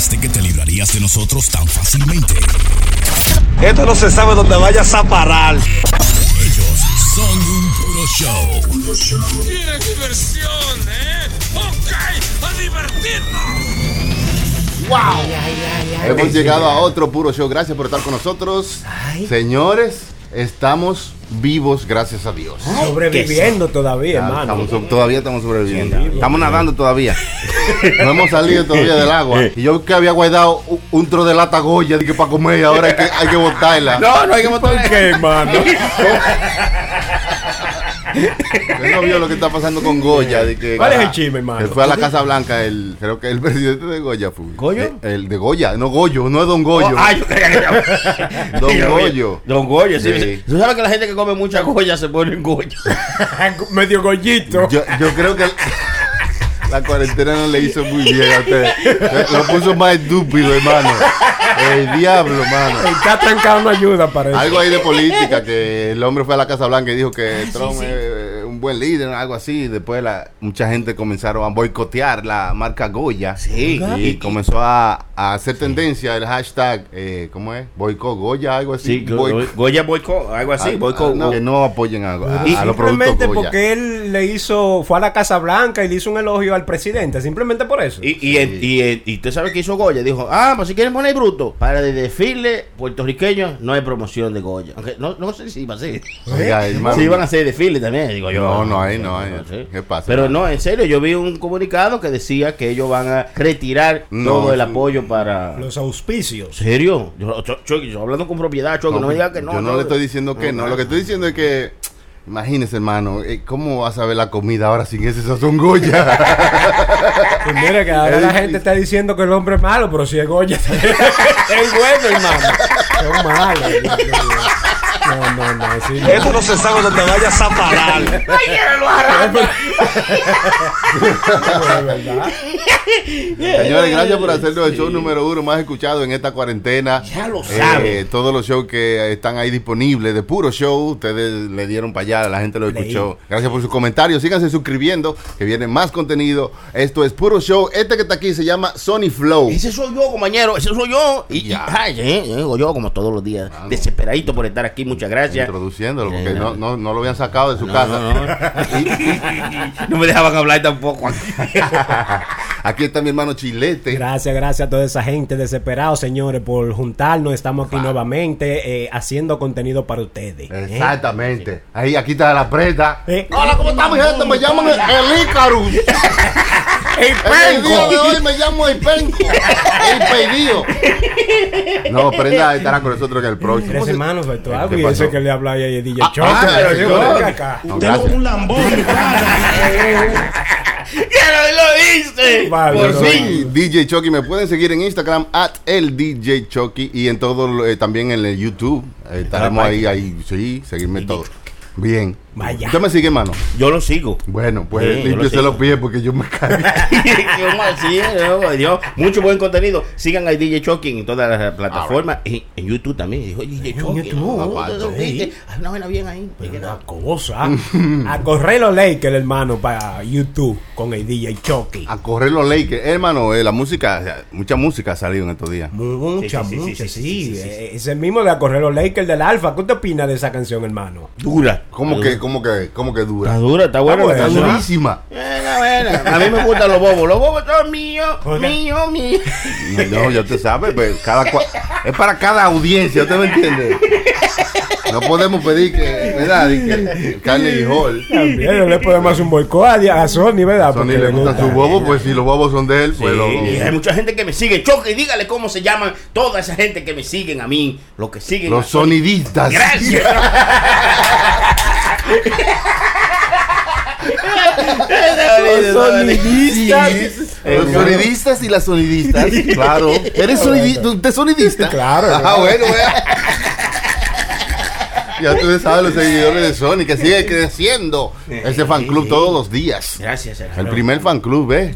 pensaste que te librarías de nosotros tan fácilmente? Esto no se sabe dónde vayas a parar. Ellos son un puro show. ¡Qué diversión, eh! ¡Ok! ¡A divertirnos! Hemos llegado a otro puro show. Gracias por estar con nosotros. Señores, estamos vivos, gracias a Dios. Sobreviviendo todavía, hermano. estamos todavía estamos sobreviviendo. Estamos nadando todavía. No hemos salido todavía del agua. Y yo que había guardado un, un tro de lata Goya que para comer y ahora hay que, hay que botarla. No, no hay que botar. ¿Qué, hermano? Usted no vio lo que está pasando con Goya. De que, ¿Cuál es el chisme, hermano? Él fue a la Casa Blanca, el, creo que el presidente de Goya fue. ¿Goyo? Eh, El, de Goya, no Goyo, no es Don Goyo. Ah, yo creía que era- Don Yo- Goyo. Don Goyo, sí. Sí. Tú sabes que la gente que come mucha goya se pone en goyo. Medio gollito. Yo, yo creo que la cuarentena no le hizo muy bien a usted. Lo puso más estúpido, hermano. El diablo, hermano. Está trancado, no ayuda para eso. Algo ahí de política, que el hombre fue a la Casa Blanca y dijo que Trump es un buen líder, algo así. Después la, mucha gente comenzaron a boicotear la marca Goya. Sí. Y comenzó a, a hacer tendencia el hashtag, eh, ¿cómo es? Boicot Goya, algo así. Sí, Goya boicot, algo así, Ah, boicot. ah, no, que no apoyen a, a- Y a los productos simplemente Goya. porque él le hizo, fue a la Casa Blanca y le hizo un elogio al presidente, simplemente por eso. Y, y, y, y usted sabe que hizo Goya. Dijo, ah, pues si quieren poner bruto. Para el desfile puertorriqueño no hay promoción de Goya. Aunque no, no sé si iba a ser. Oiga, hermano. Si iban a hacer desfile también, digo yo. No, no hay, no hay. sé. ¿Qué pasa, Pero no, en serio, yo vi un comunicado que decía que ellos van a retirar No, todo el apoyo para. Los auspicios. ¿En serio? Yo, yo- yo- yo hablando con propiedad, Choco, no, me diga que no. Yo no, le estoy diciendo que no. Lo que estoy diciendo es que, imagínese, hermano, eh, ¿cómo vas a ver la comida ahora sin ese sazón Goya? Y mira que ahora Es la difícil. gente está diciendo que el hombre es malo, pero si es Goya, es bueno, hermano. Es malo. No, no, no. sí, no. Esto no se sabe dónde vayas a parar. Es verdad. Señores, gracias por hacernos el show número uno más escuchado en esta cuarentena. Ya lo Eh, sabe. todos los shows que están ahí disponibles de puro show, ustedes le dieron para allá, la gente lo escuchó. Gracias por sus comentarios. Síganse suscribiendo, que viene más contenido. Esto es puro show. Este que está aquí se llama Sony Flow. Ese soy yo, compañero, ese soy yo. Y Ya. ay, eh, eh, digo yo, como todos los días, desesperadito por estar aquí, muchas gracias. Introduciéndolo, porque Eh, no, no, no lo habían sacado de su No, casa. no, no. No me dejaban hablar tampoco. Aquí está mi hermano Chilete. Gracias, gracias a toda esa gente desesperada, señores, por juntarnos. Estamos aquí nuevamente eh, haciendo contenido para ustedes. ¿eh? Exactamente. Ahí, aquí está la preta. Eh. Hola, ¿cómo estamos, gente? Me llaman el, el Icarus. El día de hoy me llamo el Penco. El pedido. No, prenda estará con nosotros en el próximo. Tres. ¿Qué Algo y ese que le habla ahí a DJ Ah, Choco. ah, pero yo, acá. No, gracias. ¡Ya lo dice! Vale, Por no, fin. Sí, DJ Chucky, me pueden seguir en Instagram at el DJ Chucky y en todo lo- eh, también en el YouTube. Eh, estaremos ahí, ahí, sí, seguirme todo. Bien. Vaya. ¿Usted me sigue, mano? Yo lo sigo. Bueno, pues Sí, lo límpiese sigo. los pies porque yo me Dios, mucho buen contenido. Sigan a DJ Choking en todas las plataformas. Y en YouTube también. Dijo, DJ Choking. YouTube, no, no, sí. viste, Hay una buena bien ahí. Una cosa. A correr los Lakers, hermano, para YouTube con el DJ Chucky. A correr los Lakers. Hermano, eh, la música, mucha música ha salido en estos días. Mucha, mucha, sí. Eh, Ese mismo de a correr los Lakers del Alfa. ¿Qué usted opina de esa canción, hermano? Dura. ¿Cómo que, cómo que, cómo que dura? Está dura, está buena la Está durísima. Buena, buena. A mí me gustan los bobos. Los bobos son míos, míos, míos. No, ya te sabes, pues, cada cua- es para cada audiencia, ¿usted me entiende? No podemos pedir que, ¿verdad? Y que Carnegie Hall. También no le podemos hacer un boicot a, Sony, ¿verdad? Sony le gustan gusta. sus bobos, pues si los bobos son de él, pues Sí, lo- y hay mucha gente que me sigue. Choque, dígale cómo se llaman toda esa gente que me siguen a mí. Los que siguen los sonidistas. Gracias. Los sonidistas. Los sonidistas y las sonidistas, claro. ¿Eres sonidista? ¿Usted es sonidista? Claro, Ah, bueno. Ya ustedes saben los seguidores de Sony que sigue creciendo ese fan club todos los días. Gracias, El primer fan club, ¿eh?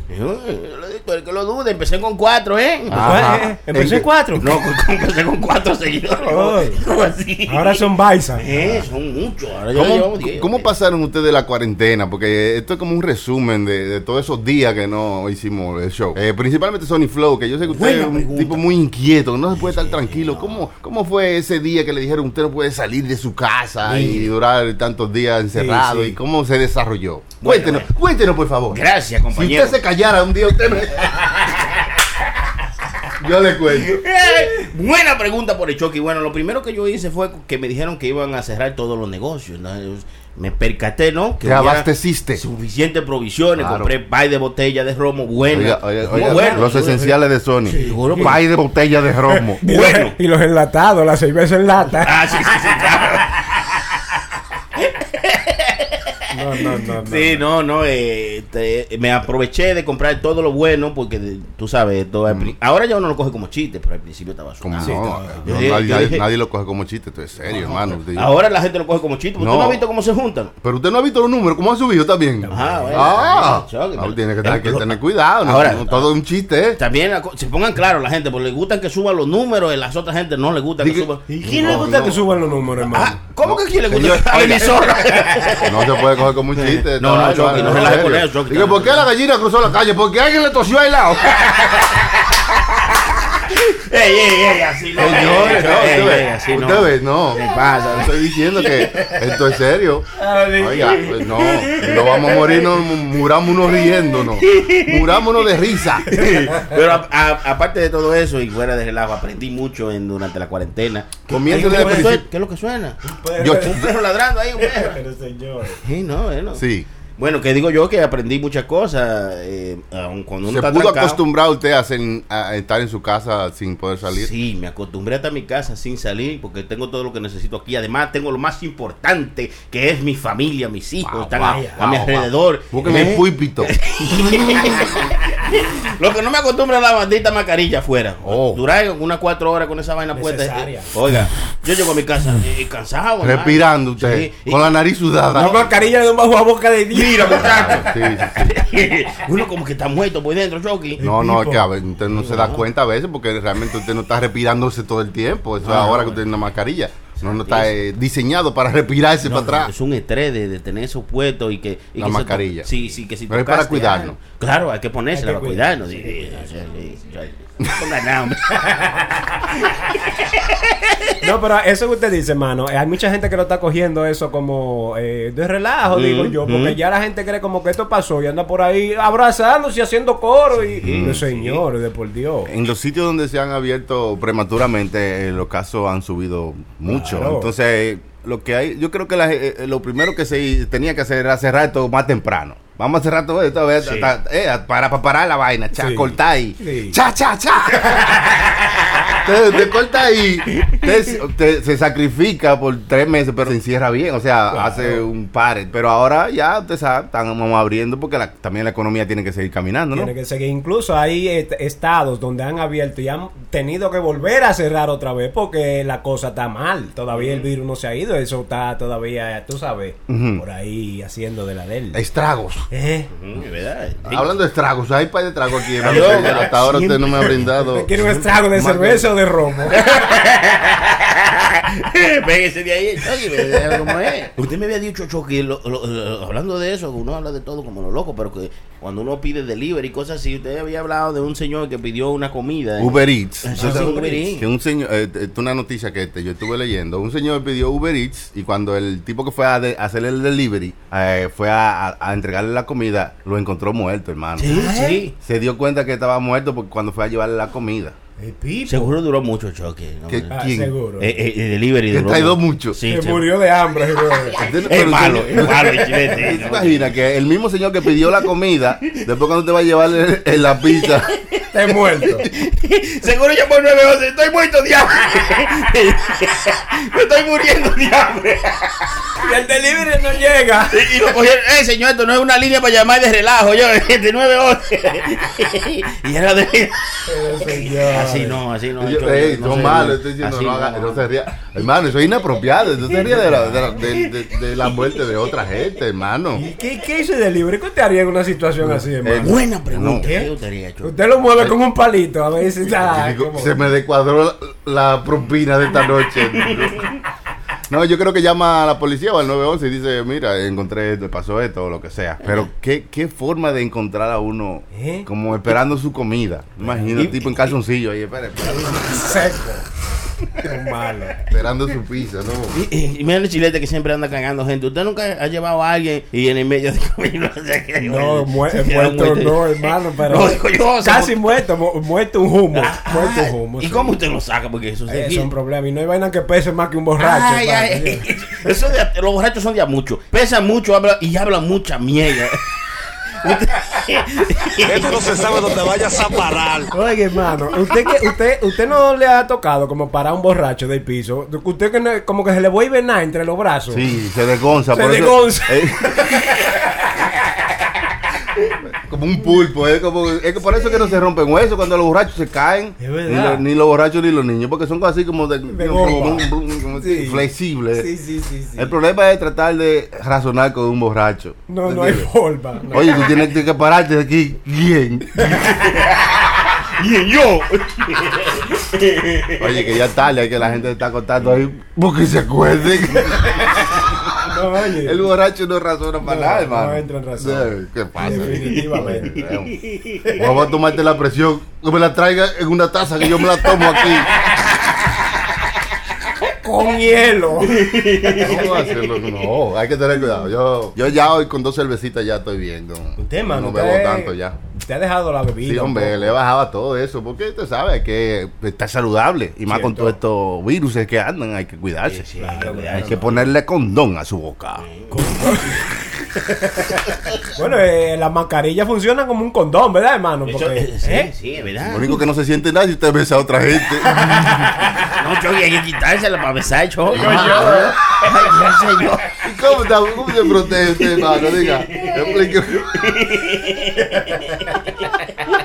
El que lo dude, empecé con cuatro, ¿eh? Ajá. Empecé ¿En en cuatro. No, con- con- empecé con cuatro seguidores. Ay. ¿Cómo así? Ahora son Baisa. Eh, son muchos. Ahora ya ¿Cómo, llevamos diez, cómo pasaron ustedes la cuarentena? Porque esto es como un resumen de, de todos esos días que no hicimos el show. Eh, principalmente Sony Flow, que yo sé que usted Buena es un pregunta. tipo muy inquieto, que no se puede estar tranquilo. ¿Cómo, ¿Cómo fue ese día que le dijeron usted no puede salir de su casa y durar tantos días encerrado? sí. ¿Y cómo se desarrolló? Bueno, cuéntenos, bueno. cuéntenos por favor. Gracias, Si compañero. usted se callara un día, usted me... yo le cuento. Eh, Buena pregunta por el choque. Y bueno, lo primero que yo hice fue que me dijeron que iban a cerrar todos los negocios. ¿no? Me percaté, ¿no? Que Te abasteciste. Suficientes provisiones. Claro. Compré pay de botella de romo bueno. Oiga, oiga, Muy oiga, bueno. los esenciales de Sony. Seguro, pues. Pay de botella de romo. Bueno. y los enlatados, la cerveza en lata. Ah, sí, sí, sí, claro. No, no, no. no. Sí, no, no, eh, te- me aproveché de comprar todo lo bueno porque tú sabes, todo pri- ahora ya uno lo coge como chiste, pero al principio estaba Como asustado. no, Yo nadie, yo nadie- dije- nadie lo coge como chiste, esto es serio, hermano. Usted- Ahora la gente lo coge como chiste, porque No. tú no has visto cómo se juntan. Pero usted no ha visto los números, ¿cómo han subido también? Ajá, bueno, Ah, ah, tiene que, tener, que pero- tener cuidado, no, Ahora- no todo es un chiste, ¿eh? También la se pongan claros la gente, porque les gustan que suban los números, y las otras gente no les gusta que suban. ¿Y quién le gusta no. que suban los números, hermano? ¿Cómo que quién le gusta? Señor, A emisora. No se puede coger como un chiste. No, no, esta Chucky, vaina, no en relaje serio. con eso, Chucky. Digo, ¿por qué la gallina cruzó ey, ey, ey, así no. Señores, no, Ey, ey, así no. usted ve, no. ¿Qué pasa? Estoy diciendo que esto es serio. Oiga, pues no, no vamos a morir, no, murámonos riéndonos. Murámonos de risa. Pero a- a- aparte de todo eso y fuera de relajo, aprendí mucho en, durante la cuarentena. Comienza ¿Qué, desde es lo que el suena? principio. ¿Qué es lo que suena? Yo- Un perro ladrando ahí, un perro. Pero señor. Sí, no, bueno. Sí. Bueno, que digo yo que aprendí muchas cosas, eh, aun cuando uno ¿Se pudo trancado. acostumbrar usted a, estar en su casa sin poder salir? Sí, me acostumbré a estar en mi casa sin salir porque tengo todo lo que necesito aquí. Además, tengo lo más importante que es mi familia, mis hijos, Wow, están wow, a, a mi alrededor. Búsqueme ¿Eh? el púlpito. Lo que no me acostumbra es la maldita mascarilla afuera. Oh. Durar unas cuatro horas con esa vaina puesta. Oiga, yo llego a mi casa eh, cansado. Respirando usted. Sí, y- Con la nariz sudada. La mascarilla de un bajo a boca de Dios. Mira, muchacho. Sí, sí, sí. Uno como que está muerto por dentro, Chucky. No, no, es que a ver, usted no se da cuenta a veces porque realmente usted no está respirándose todo el tiempo. Eso es ahora que usted tiene una mascarilla. No, no está eh, diseñado para respirarse No, para atrás. Es un estrés de, de tener eso puesto y que. y La que se to- mascarilla. sí, sí, que si Pero es para cuidarnos. Claro, hay que ponérsela Hay que para cuidarnos. Sí, sí, sí, sí, sí. No hombre. No, pero eso que usted dice, hermano, eh, hay mucha gente que lo está cogiendo eso como eh, de relajo, digo yo, porque ya la gente cree como que esto pasó y anda por ahí abrazándose y haciendo coro y, y no, señor, de por Dios. En los sitios donde se han abierto prematuramente, eh, los casos han subido mucho. Claro. Entonces, lo que hay, yo creo que la- eh, eh, lo primero que se tenía que hacer era cerrar todo más temprano. Vamos a cerrar todo esto, a ver, Sí. ta- ta- eh, para, para parar la vaina, cha, Sí. ahí. Sí. Cha, cha, cha. te, te corta ahí, te- te- se sacrifica por tres meses, pero se encierra bien, o sea, Claro. hace un par. Pero ahora ya, usted sabe, estamos abriendo porque la- también la economía tiene que seguir caminando, ¿no? Tiene que seguir. Incluso hay est- estados donde han abierto y han tenido que volver a cerrar otra vez porque la cosa está mal. Todavía el virus no se ha ido. Eso está todavía, tú sabes, por ahí haciendo de la del. Estragos. ¿Eh? Verdad. Hablando de estragos, hay par de tragos aquí. hasta ahora usted no me ha brindado. ¿Quiere un estrago de cerveza de romo? Pégese de ahí, Chucky, es. Usted me había dicho, Chucky, lo- lo- lo- hablando de eso, uno habla de todo como lo loco, pero que cuando uno pide delivery y cosas así, usted había hablado de un señor que pidió una comida. ¿eh? Uber Eats. Sí, sabe Uber Eats. Que un señor, eh, eh, una noticia que este, yo estuve leyendo. Un señor pidió Uber Eats y cuando el tipo que fue a, de- a hacerle el delivery eh, fue a, a- a entregarle la comida, lo encontró muerto, hermano. Sí, sí. Se dio cuenta que estaba muerto porque cuando fue a llevarle la comida. El pipo. Seguro duró mucho, Chucky. ¿no? ¿Qué- Eh, Ah, ¿Quién? seguro. eh, el delivery duró traído mucho. Sí, Se murió de hambre. Es malo, es malo el chilete. ¿Usted se imagina que el mismo señor que pidió la comida, después cuando usted va a llevarle en la pizza, Está muerto. Seguro ya por nueve once. Estoy muerto de hambre. Me estoy muriendo de hambre. Y el delivery no llega. Y, y lo cogieron, eh, señor, esto no es una línea para llamar de relajo, yo, de 911. y era de. Así no, así no. Yo, ey, no estoy diciendo, no, haga- no se ría. Hermano, eso es inapropiado. Eso se ríe de la, de, la, de- de- de la muerte de otra gente, hermano. ¿Y qué, qué hizo el delivery? ¿Qué usted haría en una situación así, hermano? Buena pregunta. No. ¿Qué usted haría, Choco? Usted lo mueve con un palito a ver si está. Se me descuadró la, la propina de esta noche. No, yo creo que llama a la policía o al 911 y dice, mira, encontré esto, pasó esto o lo que sea. Pero qué, qué forma de encontrar a uno ¿Eh? como esperando su comida. Imagina, tipo en calzoncillo ahí, espera, espera, Seco. Qué malo. esperando su pizza, ¿no? Y, y, y mira el chilete que siempre anda cagando gente. ¿Usted nunca ha llevado a alguien y en el medio de camino se No, mu- se queda muerto no, hermano, pero. No, digo yo, se- casi muerto, mu- muerto un humo. Ah, muerto un humo. ¿Y sí. cómo usted lo saca? Porque eso se Eh, Es un problema. Y no hay vaina que pese más que un borracho. Ay, padre. ay, eso de, los borrachos son de a mucho. Pesan mucho habla, y hablan mucha mierda. Esto no se sabe dónde vayas a parar. Oye, hermano, usted que usted usted no le ha tocado como para un borracho del piso. Usted que no- como que se le vuelve nada entre los brazos. Sí, se desgonza. Se eso- desgonza. Eh, como un pulpo, es como es que por eso que no se rompen huesos cuando los borrachos se caen. Es Ni, verdad. lo- ni los borrachos ni los niños, porque son así como de, De como, goma. como- como Sí. flexibles. Sí, sí. El problema es tratar de razonar con un borracho. No, no hay forma. no. Oye, tú tienes que pararte de aquí bien. y yo. Oye, que ya tarde, que la gente está contando ahí porque se acuerden. No, oye. El borracho no razona para No, nada, no hermano. entra en razón. ¿Qué pasa? Definitivamente. Vamos a tomarte la presión. No me la traiga en una taza que yo me la tomo aquí. Con hielo. ¿Cómo hacerlo? No, hay que tener cuidado. Yo, yo ya hoy con dos cervecitas ya estoy bien. No, Usted, mano. no bebo tanto ya. Usted ha dejado la bebida. Sí, hombre, poco. le bajaba todo eso. Porque usted sabe que está saludable. Y más con todos estos virus que andan, hay que cuidarse. Sí, sí, Claro, hay que Hay que ponerle condón a su boca. Bueno, eh, las mascarillas funcionan como un condón, ¿verdad, hermano? Porque, eh, sí, ¿eh? sí, es verdad. Lo único que no se siente nada si usted besa a otra gente. No, Choki, hay que quitársela para besar, Choki. yo. Ay, ya sé yo. ¿Y cómo, está- cómo se protege usted, hermano? Diga. explique.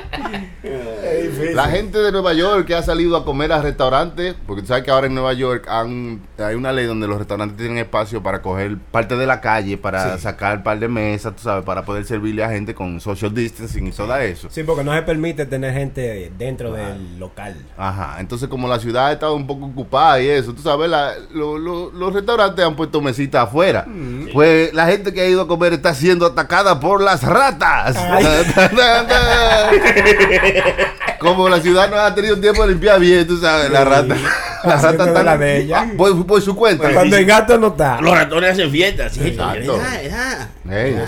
Difícil. La gente de Nueva York que ha salido a comer a restaurantes, porque tú sabes que ahora en Nueva York han- hay una ley donde los restaurantes tienen espacio para coger parte de la calle, para sacar un par de mesas, tú sabes, para poder servirle a gente con social distancing y todo eso. Sí, porque no se permite tener gente dentro del local. Ajá, entonces como la ciudad ha estado un poco ocupada y eso, tú sabes, la- lo- lo- los restaurantes han puesto mesitas afuera. Pues la gente que ha ido a comer está siendo atacada por las ratas. como la ciudad no ha tenido tiempo de limpiar bien, tú sabes, la rata. La rata de está la de ella. Por, por su cuenta. Cuando el gato no está. Los ratones hacen fiestas, sí.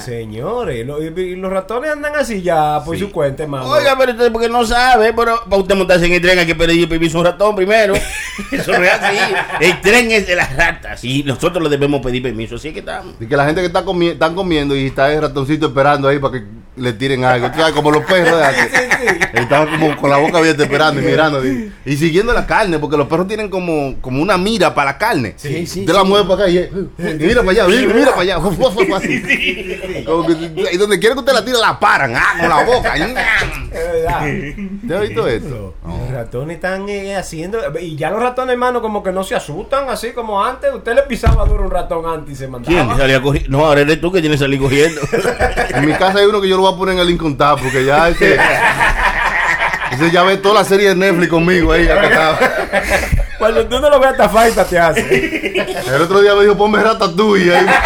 Señores, lo- y, y los ratones andan así ya por Sí. su cuenta, hermano. Oiga, pero usted porque no sabe, pero para usted montarse en el tren hay que pedir permiso a un ratón primero. Eso no es así. El tren es de las ratas y nosotros le debemos pedir permiso. Así que estamos. Y que la gente que está comi están comiendo y está el ratoncito esperando ahí para que le tiren algo. Como los perros de antes. Estaban como con la boca abierta esperando y mirando. Y, y siguiendo la carne, porque los perros tienen como, como una mira para la carne. Sí, sí, Usted la mueve para acá y, y mira para allá, mira, mira para allá. Como que- y donde quiera que usted la tire, la paran. Ah, con la boca. Es verdad. ¿Te has visto esto? Los ratones están eh, haciendo. Y ya los ratones, hermano, como que no se asustan así como antes. Usted le pisaba duro un ratón antes y se mandaba. ¿Quién salía? No, ahora eres tú que tienes que salir corriendo. En mi casa hay uno que yo lo voy a poner en el incontable porque ya ese. Ese ya ve toda la serie de Netflix conmigo ahí. acostado. Cuando tú no lo ves, hasta falta te hace. El otro día me dijo, ponme ratatouille ahí.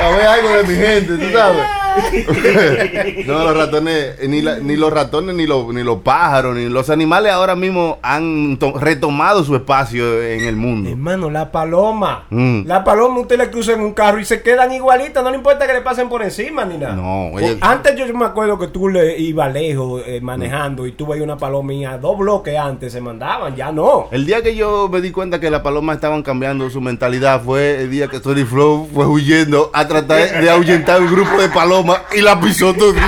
A ver algo de mi gente, tú sabes. no, los ratones, ni, la- ni los ratones, ni los, ni los pájaros, ni los animales ahora mismo han to- retomado su espacio en el mundo. Hermano, la paloma. Mm. La paloma usted le cruza en un carro y se quedan igualitas. No le importa que le pasen por encima ni nada. No. Antes yo me acuerdo que tú le ibas lejos eh, manejando y tú veías una paloma y a dos bloques antes se mandaban. Ya no. El día que yo me di cuenta que las palomas estaban cambiando su mentalidad fue el día que Tony Flow fue huyendo a tratar de ahuyentar un grupo de palomas y la pisó todo. No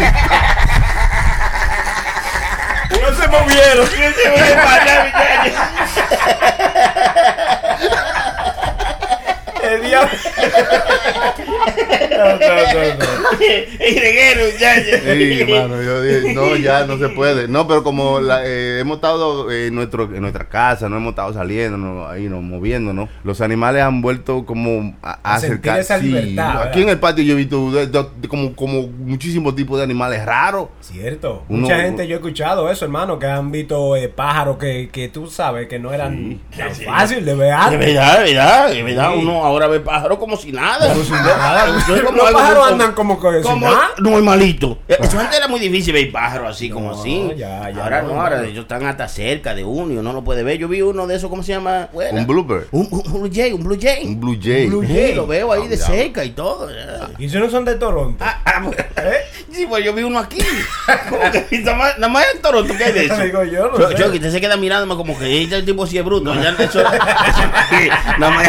se movieron. El diablo. No, no. Sí, mano, yo dije, no, ya no se puede. No, pero como la- eh, hemos estado en, nuestro, en nuestra casa, no hemos estado saliendo, no, ahí no, moviéndonos, los animales han vuelto como a, a acercar. esa sí, libertad, aquí ¿verdad? en el patio yo he visto de- de- de como, como muchísimos tipos de animales raros. Cierto. Uno- Mucha gente, yo he escuchado eso, hermano, que han visto eh, pájaros que, que tú sabes que no eran tan fácil de ver. De verdad, de verdad, de verdad. Uno ahora ve pájaros como si nada. Como si nada. Los pájaros andan como que como nada. normalito. Eso antes era muy difícil ver pájaros así como No, así. ya, ya ahora no, no, ahora no. ellos están hasta cerca de uno y uno lo puede ver. Yo vi uno de esos, ¿cómo se llama? Bueno, Un bluebird, un, un- un blue jay, un blue jay. un blue jay. Blue Sí, jay. lo veo ahí Ah, de ya. cerca y todo. Y si no son de Toronto. Ah, ah, pues, ¿Eh? Sí, pues yo vi uno aquí. ¿Cómo que nada más, nada más en Toronto ¿qué hay de eso? Digo yo, no. Choki, usted se queda mirándome como que este tipo sí es bruto. Ya, eso, eso- nada más.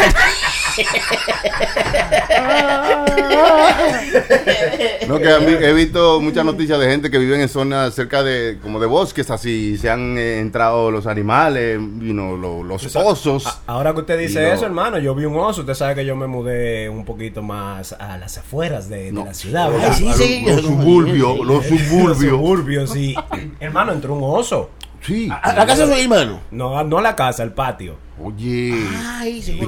No, que he visto muchas noticias de gente que viven en zonas cerca de como de bosques así, se han eh, entrado los animales, you know, lo- los osos. A- Ahora que usted dice eso, hermano, yo vi un oso. Usted sabe que yo me mudé un poquito más a las afueras de, de No. la ciudad, Ay, ¿verdad? sí, A sí. los, los suburbios, los Los suburbios. suburbios, sí. hermano, entró un oso. Sí. A la casa de su hermano. No, no a la casa, al patio. Oye. Ay, se ¿Y,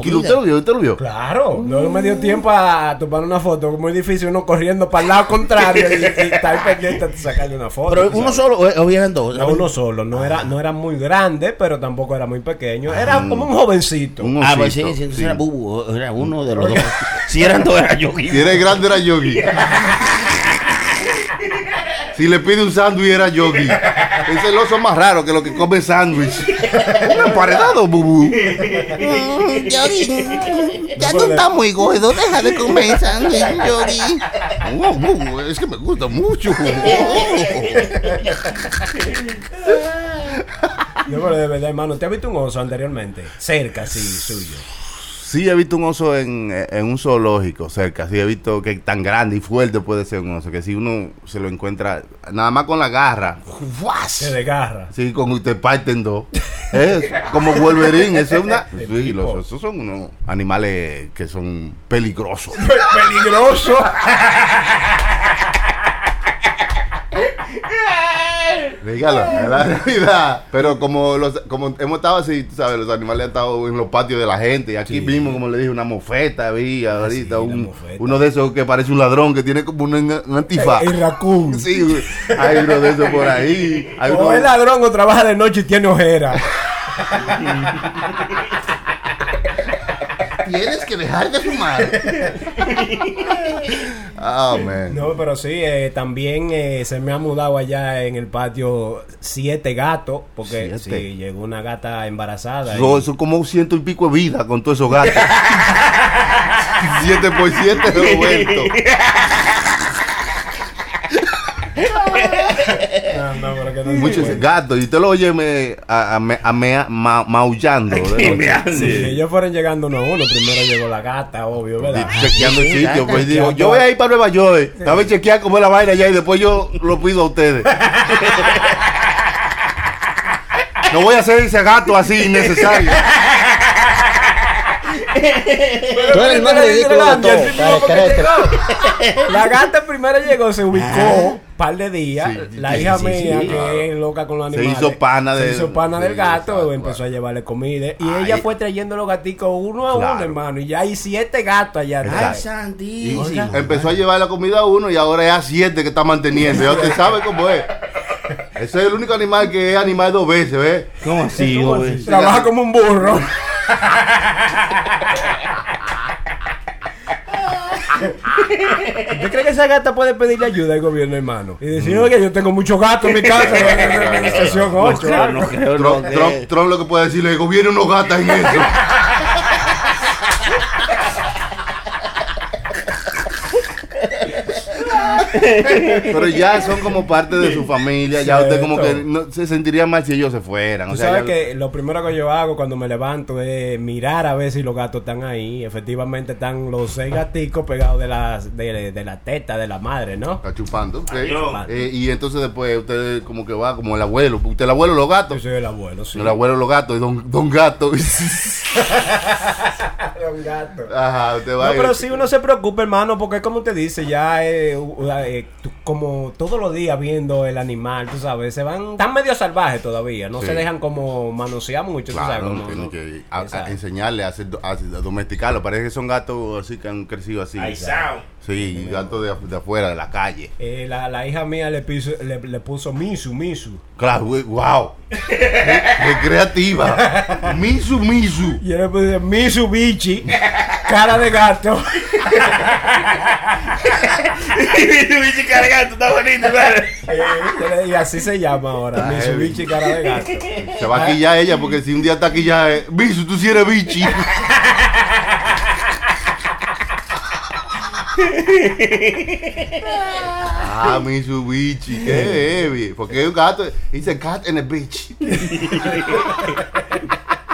que usted lo vio? ¿Usted lo vio? Claro, no me dio tiempo a, tomar una foto. Muy difícil uno corriendo para el lado contrario y, y estar pendiente de sacarle una foto. Pero uno sabes. solo, o eran dos. No, uno solo. No era, no era muy grande, pero tampoco era muy pequeño. Era como un jovencito. Un Ah, pues sí, sí, entonces sí. era Bubu, era uno de los dos. Si eran dos, era yo. Si era grande era Yogi. si le pide un sándwich era Yogi. Es el oso más raro que lo que come sándwich. Un emparedado, bubu. Ya tú estás muy gordo, deja de comer sándwich, Yogi. Oh, bubu, es que me gusta mucho. Yo, pero de verdad, hermano, ¿te has visto un oso anteriormente? Cerca, sí, suyo. Sí, he visto un oso en, en un zoológico cerca. Sí, he visto que tan grande y fuerte puede ser un oso. Que si uno se lo encuentra nada más con la garra. ¡fuas! Se desgarra. Sí, con usted parten dos. Es como Wolverine. Eso es una. De Sí, los osos son unos animales que son peligrosos. Peligroso. Dígalo, es la realidad. Pero como los, como hemos estado así, tú sabes, los animales han estado en los patios de la gente. Y aquí Sí. mismo, como le dije, una mofeta había ahorita. sí, la un- mofeta. uno de esos que parece un ladrón que tiene como un, un antifaz. El raccoon. Sí, hay uno de esos por ahí. Hay O uno- es ladrón o trabaja de noche y tiene ojera. Tienes que dejar de fumar. Man. No, pero sí, eh, también eh, se me ha mudado allá en el patio siete gatos, porque Siete. sí, llegó una gata embarazada. y- Eso, como un ciento y pico de vida con todos esos gatos. 7 por 7 Roberto. No, no, pero que no se Muchos gatos. Y usted lo oye me, a, a, me- a mea- ma- maullando. Sí, ellos fueron llegando uno a uno. Primero llegó la gata, obvio, ¿verdad? chequeando el sitio. Pues digo, yo voy a ir para Nueva York. eh. Dame chequear cómo es la vaina allá y después yo lo pido a ustedes. No voy a hacer ese gato así innecesario. Tú eres el más ridículo de todo. La gata primero llegó, se ubicó un par de días. Sí, la sí, hija sí, mía, sí. que es loca con los Se animales. hizo pana se de- hizo pana del gato, exacto. empezó a llevarle comida. Y Ay. ella fue trayendo los gaticos uno a uno, hermano. Y ya hay siete gatos allá Ay. Y santísimo. empezó a llevar la comida a uno y ahora es a siete que está manteniendo. Ya usted sabe cómo es. Ese es el único animal que es animal dos veces, ¿ves? ¿Cómo así, ¿Cómo güey? así? Trabaja como un burro. ¿Usted cree que esa gata puede pedirle ayuda al gobierno, hermano? Y decir, oye, yo tengo muchos gatos en mi casa, en la No 8. creo, no creo, no Trump. Trump- Trump lo que puede decirle es que gobierno unos gatas en eso. Pero ya son como parte de su familia. Ya usted como que no, se sentiría mal si ellos se fueran. O sea, sabes que lo primero que yo hago cuando me levanto es mirar a ver si los gatos están ahí. Efectivamente están los seis gaticos pegados de, las, de, de la teta de la madre, ¿no? Está chupando. Eh, y entonces después usted como que va como el abuelo. Usted el abuelo los Yo gatos. soy el abuelo, sí. El abuelo los gatos y don, don gato. Un gato. Ajá, usted va No, pero sí uno se preocupa, hermano, porque es como te dice, ya eh, eh, tú- como todos los días viendo el animal, tú sabes, se van, están medio salvajes todavía, no Sí. se dejan como manosear mucho, tú sabes. Claro, como- que a- a Exacto. enseñarle a, hacer, a, domesticarlo. Parece que son gatos así que han crecido así. Sí, gatos de, af- de afuera, de la calle. Eh, la, la hija mía le, piso- le, le puso Misu, Misu. Claro, wow. qué, qué creativa. Misu, Misu. Y él le puso Misu Bichi, cara de gato. Bicho cargando, está bonito, ¿verdad? Eh, y así se llama ahora. Bichi, cara de gato. Se va a quillar ella porque si un día está quillada, eh, Misu, tú sí eres bichi. ah, Misu bichi, qué heavy. Porque es un gato, a cat and a bitch.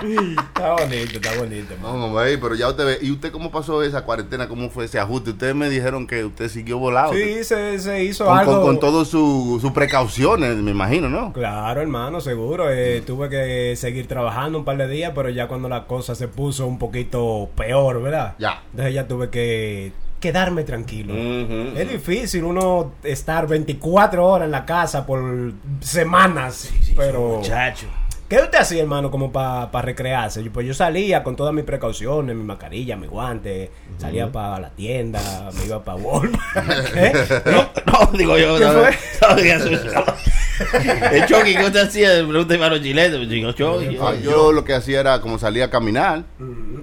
Está bonito, está bonito. No, güey, pero ya usted ve. ¿Y usted cómo pasó esa cuarentena? ¿Cómo fue ese ajuste? Ustedes me dijeron que usted siguió volado. Sí, se, se hizo Con, algo. con, con todas sus sus precauciones, me imagino, ¿no? Claro, hermano, seguro. Eh, tuve que seguir trabajando un par de días, pero ya cuando la cosa se puso un poquito peor, ¿verdad? Ya. Entonces ya tuve que quedarme tranquilo. Es difícil uno estar 24 horas en la casa por semanas, pero... Muchacho. ¿Qué usted hacía, hermano, como para recrearse? Yo- Pues yo salía con todas mis precauciones, mi mascarilla, mi guante, salía para la tienda, me iba para Walmart. ¿Eh? No, no, digo yo. ¿Qué no, no, El Chucky, ¿qué usted hacía? Digo, Chucky. Ah, yo lo que hacía era como salía a caminar.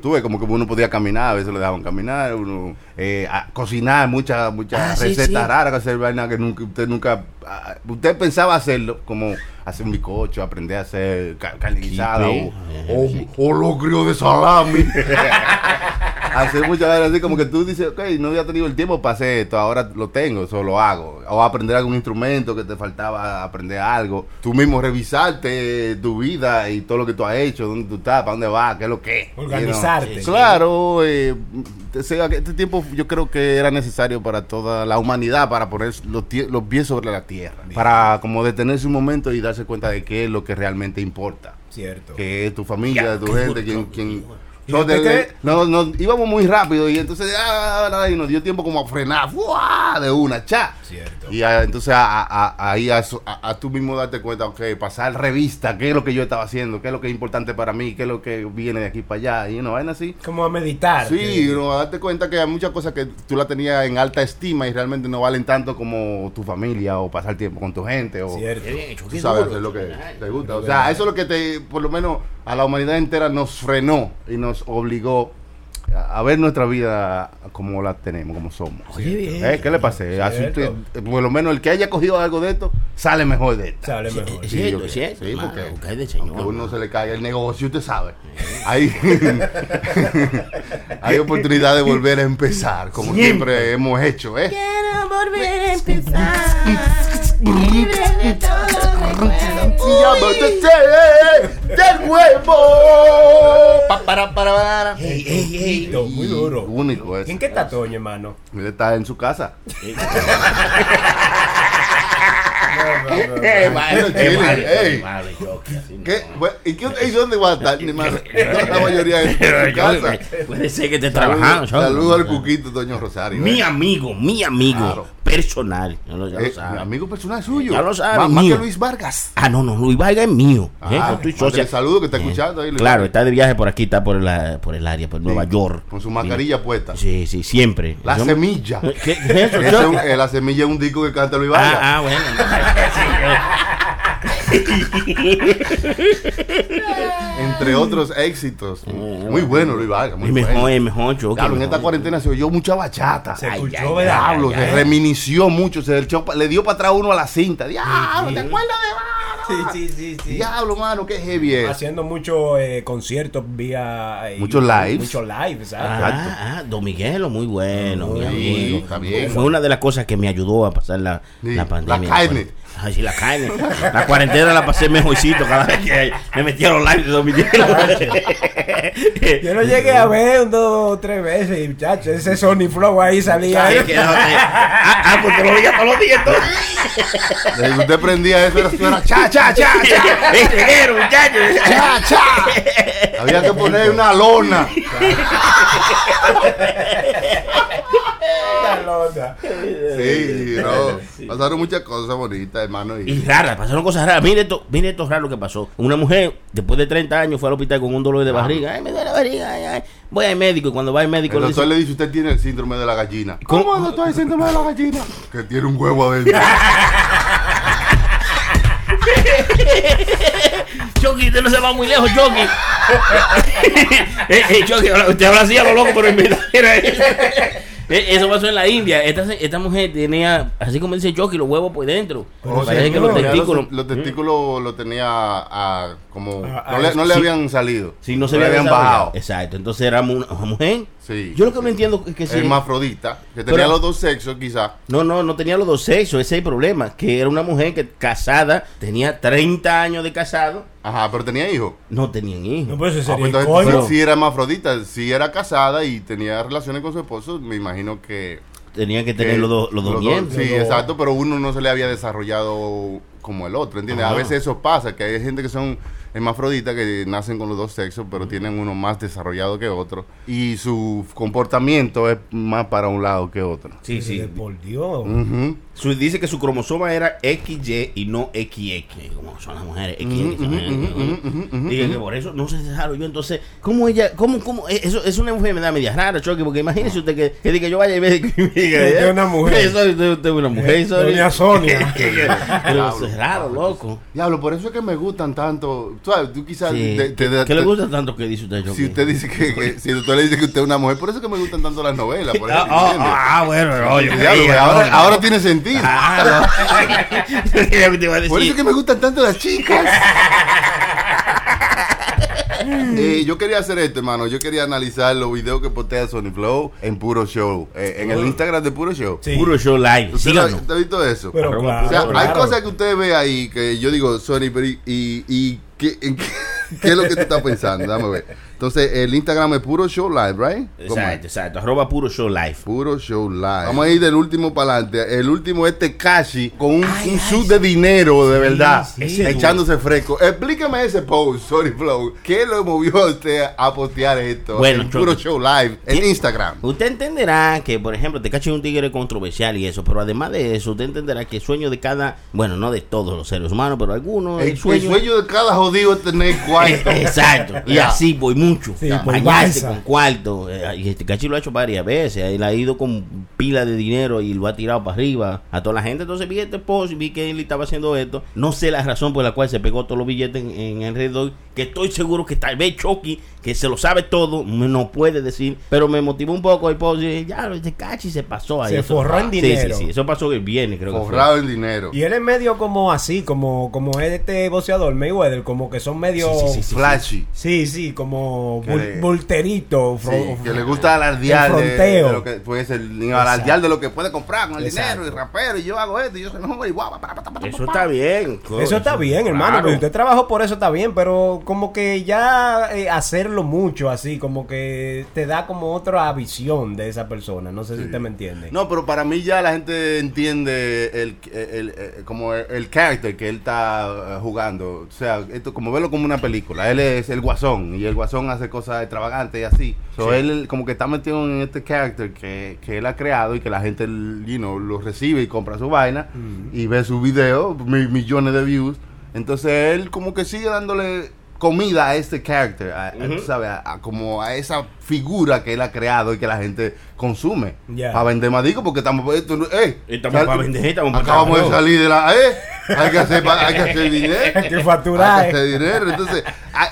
Tuve como que uno podía caminar, a veces le dejaban caminar, uno eh, a cocinar muchas muchas Ah, sí, recetas sí. raras, hacer vaina que nunca, usted nunca, ah, usted pensaba hacerlo, como hacer un bizcocho, aprender a hacer ca- carne guisada o, o, o locrio de salami. hacer muchas vainas así como que tú dices, ok, no había tenido el tiempo para hacer esto, ahora lo tengo, eso lo hago. O aprender algún instrumento que te faltaba aprender algo. Tú mismo revisarte tu vida y todo lo que tú has hecho, dónde tú estás, para dónde vas, qué es lo que. Organizarte. Claro, eh, este tiempo yo creo que era necesario para toda la humanidad para poner los, los pies sobre la tierra. Para como detenerse un momento y darse cuenta de qué es lo que realmente importa Cierto. que es tu familia, tu gente, quien, quien ¿Y no, de- no, no, íbamos muy rápido y entonces ah, ah, ah, y nos dio tiempo como a frenar ¡fua! de una, cha. Cierto. Y ah, entonces a- a- a- ahí a, eso- a- a tú mismo darte cuenta, ok, pasar revista, qué es lo que yo estaba haciendo, qué es lo que es importante para mí, qué es lo que viene de aquí para allá, y una vaina así. Como a meditar. Sí, que- no, darte cuenta que hay muchas cosas que tú la tenías en alta estima y realmente no valen tanto como tu familia o pasar tiempo con tu gente o Cierto. Tú qué sabes duro. lo que te gusta. O sea, eso es lo que te, por lo menos a la humanidad entera nos frenó y nos obligó a ver nuestra vida como la tenemos, como somos. Oye, bien. ¿Eh? ¿Qué le pasé? Así por lo menos el que haya cogido algo de esto sale mejor de esta. Sale mejor. Sí, cierto, cierto. Sí, porque- de señor. Aunque uno se le caiga el negocio, usted sabe. Hay, hay oportunidad de volver a empezar, como siempre, hemos hecho, ¿eh? Quiero volver a empezar. Libre de todo recuerdo. del huevo. Pa, para, para, para. Ey, ey, ey. Muy duro. Único es. ¿En qué está Toño, hermano? Él está en su casa. ¿Y dónde va a estar? Ni más. La mayoría en Pero su yo- casa. Puede ser que esté trabajando. Saludos al Cuquito, Doño Rosario. Mi ¿eh? amigo, mi amigo Claro. Personal. Ya lo, ya lo Eh, sabe. amigo personal suyo. Ya lo sabe, Más, más mío. que Luis Vargas. Ah, no, no, Luis Vargas es mío. eh, Ah, mándale socia. saludo que está escuchando ahí, Luis Claro, Vargas. está de viaje por aquí, está por, la, por el área, por Nueva York. Con su mascarilla puesta. Sí, sí, siempre. La Yo- semilla. ¿Qué, qué es eso, es un- eh, la semilla es un disco que canta Luis Vargas. Ah, ah, bueno. Entre otros éxitos. Muy bueno, Luis Vargas. Muy mejor, bueno. mejor, Chucky. Claro, en esta cuarentena se oyó mucha bachata. Se escuchó, ay, ¿verdad? Diablo, se ay. reminició mucho, se le dio para atrás uno a la cinta. Diablo, ¿te acuerdas de mano? Sí, sí, sí, sí. Diablo, mano, qué heavy es. Haciendo muchos eh, conciertos vía. eh, Muchos lives. Muchos lives, exacto. Ah, ah, Don Miguelo, muy bueno, mi Sí, amigo. está bien. Fue una de las cosas que me ayudó a pasar la, Sí, la pandemia. la carne. Ay, sí, la carne. La cuarentena la pasé mejorcito cada vez que me metía a los lives de Miguel. Yo lo llegué a ver un, dos, tres veces muchachos, ese Sony Flow ahí salía. Ay, que no, ah, ah, pues te lo veía todos los días entonces. Desde que usted prendía eso, era, cha, cha, cha, cha. ¡Ey, reguero, muchachos! cha, cha. Había que poner una lona. Sí, no. Pasaron muchas cosas bonitas, hermano. Y Y, raras, pasaron cosas raras. Mire esto, mire esto raro que pasó. Una mujer, después de 30 años, fue al hospital con un dolor de barriga. Ay, me duele la barriga, ay, ay. Voy al médico y cuando va al médico el le doctor dice, le dice, usted tiene el síndrome de la gallina. ¿Cómo? ¿Cómo, doctor, el síndrome de la gallina? Que tiene un huevo adentro. Chucky, usted no se va muy lejos, Chucky. eh, eh, Chucky, usted habla así a lo loco, pero en verdad era él. Eso pasó en la India. Esta, esta mujer tenía, así como dice Chucky, los huevos por dentro. Parece que los testículos. Los, testículos lo tenía ah, como. Ah, no le, no le sí. habían salido. Sí, no se le habían bajado. Exacto. Entonces era una, una mujer. Sí. Yo lo que no entiendo es que sí. Hermafrodita. Que tenía Pero- los dos sexos, quizás. No, no, no tenía los dos sexos, ese es el problema. Que era una mujer que casada, tenía 30 años de casado, Ajá, pero tenía hijos. no tenían hijos. No, pues eso Ah, sería pues el entonces, sí era hermafrodita. Si era casada y tenía relaciones con su esposo, me imagino que. Tenían que tener que los dos, los dos miembros. Sí, Los exacto, pero uno no se le había desarrollado como el otro, ¿entiendes? Ajá. A veces eso pasa, que hay gente que son hermafroditas que nacen con los dos sexos, pero tienen uno más desarrollado que otro. Y su comportamiento es más para un lado que otro. Sí, sí. Por Dios. Su- dice que su cromosoma era XY y no XX, como son las mujeres. Dice que por eso no se desarrolló. Entonces, ¿cómo ella, cómo, cómo? eh, Eso es una enfermedad media rara, Choque, porque imagínese usted que, que diga yo vaya y me diga, usted eh, es una mujer. eh, usted es una mujer, soy- Sonia. Pero eso es raro, loco. Diablo, por eso es que me gustan tanto. Tú, sabes, tú quizás. Sí. te- te- ¿Qué, qué le gusta tanto que dice usted? Si usted dice que, que- si usted le dice que usted es una mujer, por eso es que me gustan tanto las novelas. Por eso, Ah, ah, ah, bueno, no, yo ahora, no, no. ahora tiene sentido. Ah, Por eso es que me gustan tanto las chicas. Eh, yo quería hacer esto, hermano. Yo quería analizar los videos que postea Sony Flow en Puro Show. eh, en el Instagram de Puro Show. Sí. Puro show live. ¿Usted, ha visto eso? Pero claro, o sea, hay claro. cosas que usted ve ahí que yo digo, Sony, pero y, y, y ¿qué, en qué, es lo que tú estás pensando? Dame ver. Entonces, el Instagram es Puro Show Live, ¿right? ¿Cómo es? Exacto, exacto. Arroba puro show live. Puro Show Live. Vamos a ir del último para adelante. El último es Tekashi con un, un suit de dinero, de verdad. sí. echándose fresco. Explícame ese post, Sorry Flow. ¿Qué lo movió a usted a postear esto? Bueno, en Puro. Show Live, en. Instagram. Usted entenderá que, por ejemplo, te cacho un tigre controversial y eso, pero además de eso, usted entenderá que el sueño de cada, bueno, no de todos los seres humanos, pero algunos, El, el, sueño. el sueño de cada jodido es tener cuarto. Exacto, y así voy mucho. Sí, Bañarse con cuarto. eh, Y este cachi lo ha hecho varias veces. Él ha ido con pila de dinero y lo ha tirado para arriba a toda la gente. Entonces vi este post y vi que él estaba haciendo esto. No sé la razón por la cual se pegó todos los billetes en, en alrededor. Que estoy seguro que tal vez Chucky, que se lo sabe todo, no puede decir. Pero me motivó un poco el post. Y ya, este cachi se pasó ahí. Se Eso- forró en Sí, dinero. Sí, sí, Eso pasó el viernes, creo que fue. Forrado en dinero. Y él es medio como así, como, como es este boxeador, Mayweather, como que son medio... Sí, sí, sí, sí. Flashy. Sí, sí, como bul-. Sí, fro- que le gusta alardear El de, fronteo. de lo que puede ser alardear de lo que puede comprar con el Exacto. dinero y rapero y yo hago esto y yo soy mejor y guau, pa, pa, pa, pa, pa, Eso pa. está bien. Eso está bien, hermano. Claro. Pero usted trabajó por eso está bien, pero como que ya eh, hacerlo mucho así, como que te da como otra visión de esa persona. No sé si usted me entiende. No, pero para mí ya la gente entiende el, el- el- como el, el character que él está eh, jugando. O sea, esto como verlo como una película. Él es el guasón y el guasón hace cosas extravagantes y así. So, él como que está metido en este character que, que él ha creado y que la gente you know, lo recibe y compra su vaina y ve su video, mi- millones de views. Entonces él como que sigue dándole comida a este character, a, tú sabes, a- a como a esa figura que él ha creado y que la gente consume. Ya. Para vender más discos porque estamos, esto eh, Estamos sal- para vender, estamos para acabamos de salir de la eh, hay que hacer hay que hacer dinero. Hay que facturar. Hay que hacer dinero. Entonces,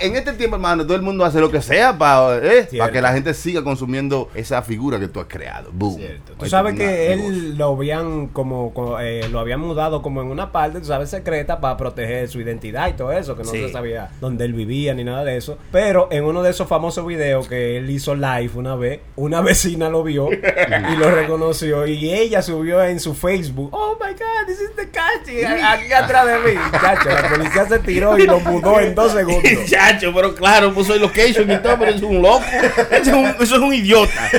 en este tiempo, hermano, todo el mundo hace lo que sea para eh, para que la gente siga consumiendo esa figura que tú has creado. Boom. Cierto. Tú Ahí sabes que negocio. él lo habían como, co- eh, lo habían mudado como en una parte, tú sabes, secreta para proteger su identidad y todo eso, que no Sí. se sabía dónde él vivía ni nada de eso. Pero en uno de esos famosos videos que él hizo live una vez, una vecina lo vio y lo reconoció. Y ella subió en su Facebook, oh my God, this is the Cachi, aquí atrás de mí. Chacho, la policía se tiró y lo mudó en dos segundos. Chacho, pero claro, puso el location y todo, pero es un loco. Ese es un- eso es un idiota.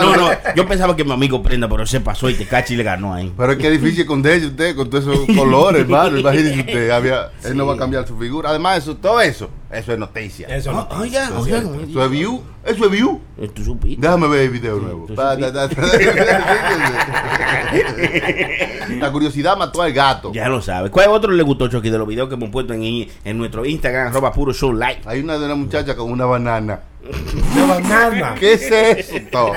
No, no, yo pensaba que mi amigo prenda, pero se pasó y te cachi le ganó ahí. Pero es que es difícil esconderse usted con todos esos colores, hermano. Imagínese usted, había, él no va a cambiar su figura. Además, eso, todo eso, eso es noticia. Eso no. Ah, es oigan, cierto. Eso es view, eso es view. Tú supiste. Déjame ver el video nuevo. La curiosidad mató al gato. Ya lo sabes. ¿Cuál otro le gustó, Chucky, de los videos que hemos puesto en, en nuestro Instagram, arroba puro show live? Hay una de una muchacha con una banana. Una banana. ¿Qué es esto?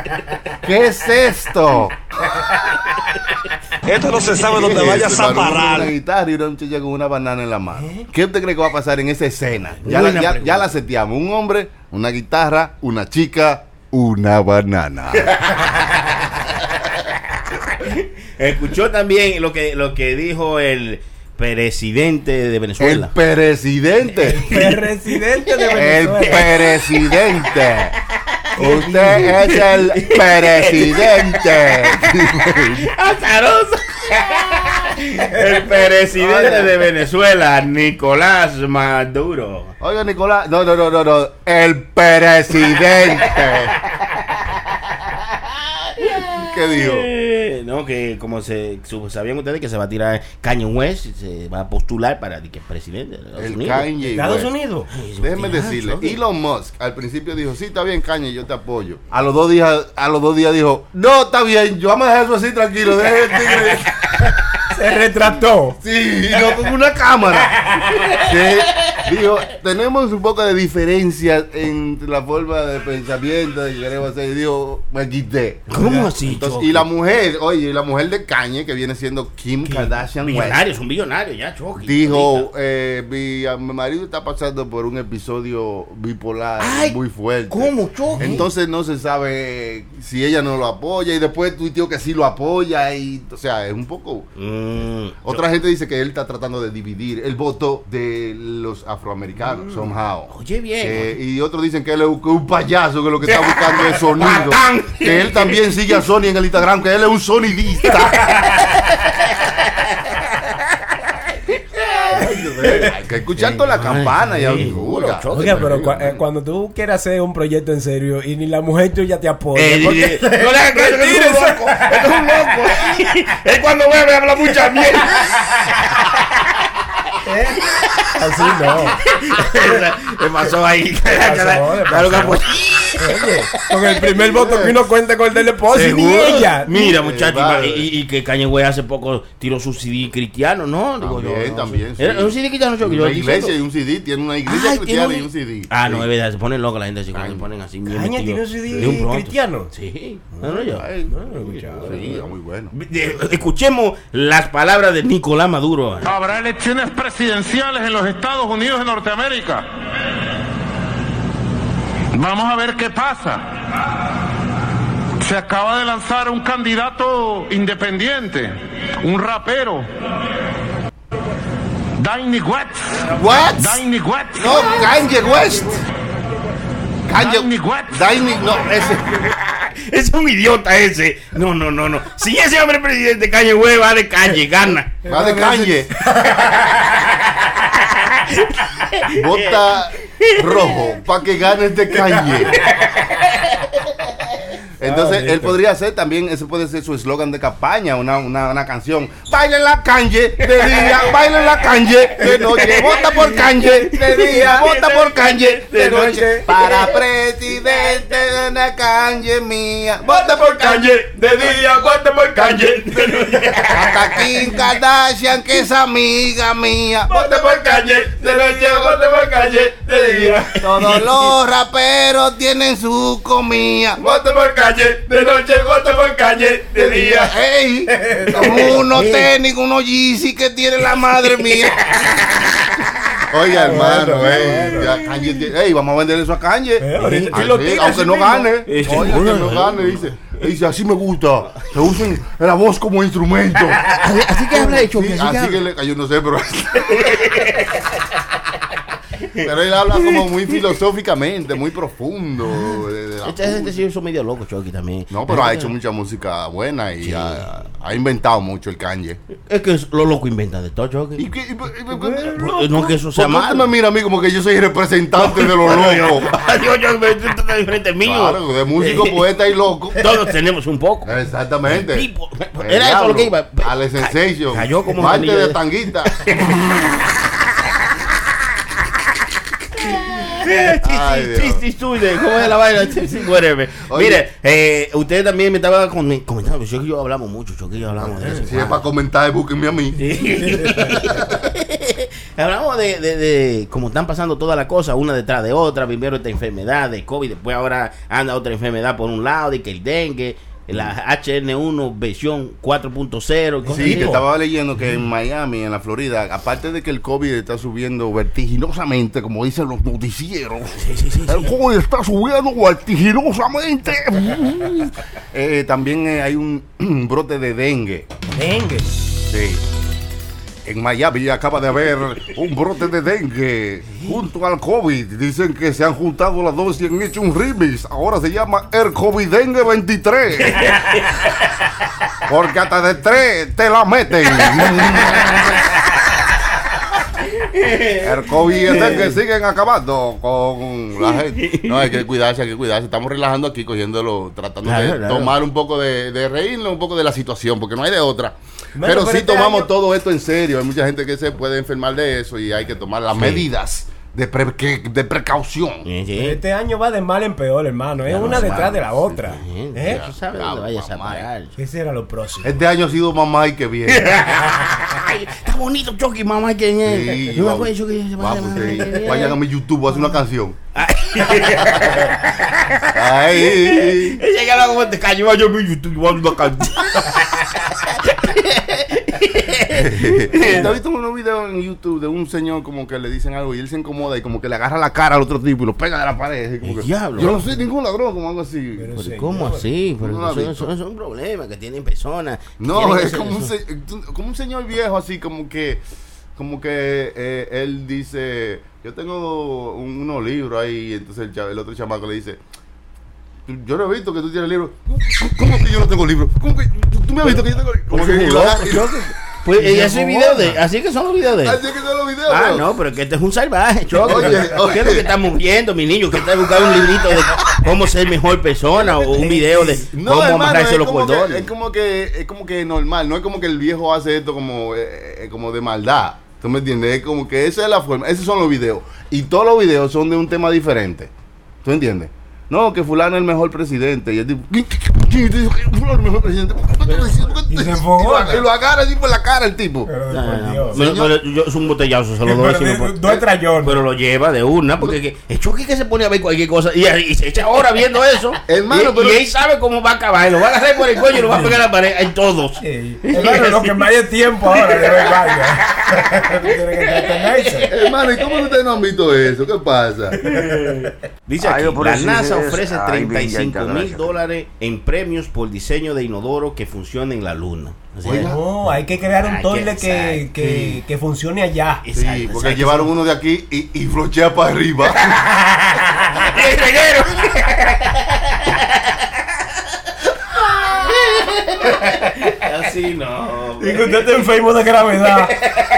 ¿Qué es esto? Esto no se sabe dónde ¿Qué es vayas a hermano? Una parar. guitarra y una muchacha con una banana en la mano. ¿Qué usted cree que va a pasar en esa escena? Ya, la, ya, pregunta. ya la seteamos. Un hombre, una guitarra, una chica, una banana. Escuchó también lo que, lo que dijo el presidente de El Venezuela. presidente. El residente de El Venezuela. presidente. Usted es el presidente. ¡Azaroso! El presidente de Venezuela, Nicolás Maduro. Oiga, Nicolás. No, no, no, no, no. El presidente. ¿Qué dijo? Eh, no, que como se sabían ustedes que se va a tirar Kanye West, se va a postular para que presidente de Estados El Unidos. Kanye. Estados West. Unidos. Déjeme Ah, decirle. Elon Musk al principio dijo, sí, está bien, Kanye, yo te apoyo. A los dos días, a los dos días dijo, no, está bien, yo vamos a dejar eso así tranquilo, deje el tigre. Se retrató. Sí, y no con una cámara. Dijo, tenemos un poco de diferencias en la forma de pensamiento que queremos hacer. Y dijo, me quité. ¿Cómo así, Entonces, y la mujer, oye, la mujer de Kanye, que viene siendo Kim Kardashian Millonario, es un billonario ya, Chucky. dijo, eh, mi, a- mi marido está pasando por un episodio bipolar Ay, muy fuerte. ¿cómo, Chucky? Entonces no se sabe si ella no lo apoya y después tuiteó que sí lo apoya y, o sea, es un poco... Mm, Otra gente dice que él está tratando de dividir el voto de los afroamericanos, somehow. Oye, bien. Eh, y otros dicen que él es un, payaso, que lo que está buscando es sonido. Que él también sigue a Sony en el Instagram, que él es un sonidista. Hay que escuchar toda la campana y sí, augura. seguro, Oiga, pero cua- eh, cuando tú quieres hacer un proyecto en serio y ni la mujer tuya te apoya. Eh, porque- eh, no le hagas caso, es un loco. Es un loco. Es cuando bebe habla mucha mierda. Así no. ¿Qué pasó ahí? Claro que. Oye, con el primer voto que uno cuenta con el del esposo y ni ella. Mira, Eh, muchachos, vale. y, que Kanye West hace poco tiró su CD cristiano, ¿no? Digo yo, También, no, también. sí. ¿Era un CD cristiano? Yo, yo Una iglesia y un CD. Tiene una iglesia Ay, cristiana y un CD. Ah, Sí. no, es verdad, se ponen locos la gente así, cuando se ponen así. Kanye tiene un CD cristiano. Sí, no, no, yo. Ay, No, no he escuchado. Sí, está muy bueno. De- Escuchemos las palabras de Nicolás Maduro. Habrá elecciones presidenciales en los Estados Unidos de Norteamérica. Vamos a ver qué pasa. Se acaba de lanzar un candidato independiente, un rapero. Danny West. What? Danny West. No, Kanye West. Kanye West. Danny, no, ese. Es un idiota ese. No, no, no, no. Si ese hombre es presidente Kanye West va de calle, gana. Va de Kanye. Bota rojo para que gane este Kanye. Entonces, él podría hacer también, ese puede ser su eslogan de campaña, una, una, una canción. Bailen la Kanye de día, bailen la Kanye de noche, vota por Kanye de día, vota por Kanye de noche. Para presidente de la Kanye mía, vota por Kanye de día, vota por Kanye de noche. Hasta Kim Kardashian, que es amiga mía, vota por Kanye de noche, vota por Kanye de día. Todos los raperos tienen su comida, vota por Kanye de noche, vota por Kanye de día. Ey, como unos tenis, unos Yeezy que tiene la madre mía. Oiga, hermano, bueno, ey, bueno. ya Kanye tiene- ey, vamos a vender eso a Kanye. Eh, ahorita Así, sí lo tira, aunque no mismo. gane. Eh, Oiga, que no gane, dice. Dice, así me gusta. Se usen la voz como instrumento. Así que habla de Sí, así que le, yo no sé, pero Pero él habla como muy filosóficamente, muy profundo. de- de Esta gente sí son medio locos, Chucky, también. No, pero ha hecho mucha música buena y ha, ha inventado mucho el Kanye. Es que los locos inventan de todo, Chucky. ¿Y qué- No que eso sea ¿Por qué usted malo. me mira a mí como que yo soy representante de los locos? Yo, yo, estás enfrente mío. Claro, de músico, poeta y loco. Todos tenemos un poco. Exactamente. Era eso lo que iba. Ale Sensation. Cayó como de de- tanguita. Chiste, chiste, ¿Cómo es la vaina? Mire, eh, usted también me estaba comentando. Yo que yo hablamos mucho, yo que yo hablamos de eso. Si es para comentar, búsquenme a mí. Hablamos de, de, de cómo están pasando todas las cosas, una detrás de otra. Primero esta enfermedad de COVID, después ahora anda otra enfermedad por un lado, de que el dengue, la HN1 versión 4.0. cosas Sí, que estaba leyendo que en Miami, en la Florida, aparte de que el COVID está subiendo vertiginosamente, como dicen los noticieros, el COVID está subiendo vertiginosamente. Eh, también eh, hay un brote de dengue. Dengue. Sí. En Miami acaba de haber un brote de dengue junto al COVID. Dicen que se han juntado las dos y han hecho un remix. Ahora se llama el COVID Dengue 23. Porque hasta de tres te la meten. El COVID y el dengue siguen acabando con la gente. No, hay que cuidarse, hay que cuidarse. Estamos relajando aquí, cogiéndolo, tratando Claro, de claro. tomar un poco de, de reírnos un poco de la situación, porque no hay de otra. Bueno, pero pero sí este tomamos año- todo esto en serio. Hay mucha gente que se puede enfermar de eso y hay que tomar las medidas de, pre- que- de precaución. Sí, sí. Este año va de mal en peor, hermano. Es Ya una detrás de la otra. Sí, ¿Eh? Tú sabes dónde vayas a mamá. parar. ¿Qué será lo próximo? Este año ha sido mamá y que bien. Ay, está bonito, Chucky, mamá, ¿quién es? Sí, Yo me vamos. acuerdo, Chucky, a Vayan a mi YouTube, voy a hacer una canción. Ay. Ella que como este caño, yo mi YouTube, yo ando acá. ¿Te has visto unos videos en YouTube de un señor como que le dicen algo y él se incomoda y como que le agarra la cara al otro tipo y lo pega de la pared? como que, diablo. Yo no soy ningún ladrón, como algo así. Pero Pero sí, ¿Cómo así? Pero eso, visto. eso- eso es un problema que tienen personas. No, es como un, se- como un señor viejo así, como que, como que eh, él dice, yo tengo un- unos libros ahí, entonces el, el otro chamaco le dice, "Tú- yo no he visto que tú tienes libros. ¿Cómo que yo no tengo libros? ¿Cómo que tú, me has visto que yo tengo libros? Como que- Pues Y ella se hace video de. Así que son los videos de. Así que son los videos. Ah, no, pero que este es un salvaje, Choco. Oye, ¿Qué es lo que estamos viendo, mi niño? Que está buscando un librito de cómo ser mejor persona o un video de No, cómo hermano, amarrarse los que, cordones. es como que es como que normal, no es como que el viejo hace esto como eh, eh, como de maldad. ¿Tú me entiendes? Es como que esa es la forma, esos son los videos y todos los videos son de un tema diferente. ¿Tú entiendes? No, que fulano es el mejor presidente. Y el tipo, ¿quién dijo que fulano es el mejor presidente? ¿Por qué tú estás diciendo que- Y se y lo- enfogona. Y lo agarra así por la cara el tipo. Pero, No, no, pero- pero yo- es un botellazo, se lo doy. Dos estrellones. Pero lo lleva de una, porque que- el choque que se pone a ver cualquier cosa y, y se echa ahora viendo eso. Hermano, y, pero- y él sabe cómo va a acabar. Lo va a agarrar por el cuello y lo va a pegar a la pared en todos. Sí. Hermano, lo que me haya tiempo ahora de ver. Hermano, ¿y cómo ustedes no han visto eso? ¿Qué pasa? Dice Ay, aquí, la NASA. Ofrece Ay, bien, 35 ya, mil dólares en premios por diseño de inodoro que funcione en la luna. O sea, Oiga. No, hay que crear un toile que- que, funcione allá. Sí, exacto, porque exacto. llevaron uno de aquí y, y flochea para arriba. ¡El reguero! Así no. Y que usted está enfermo de gravedad.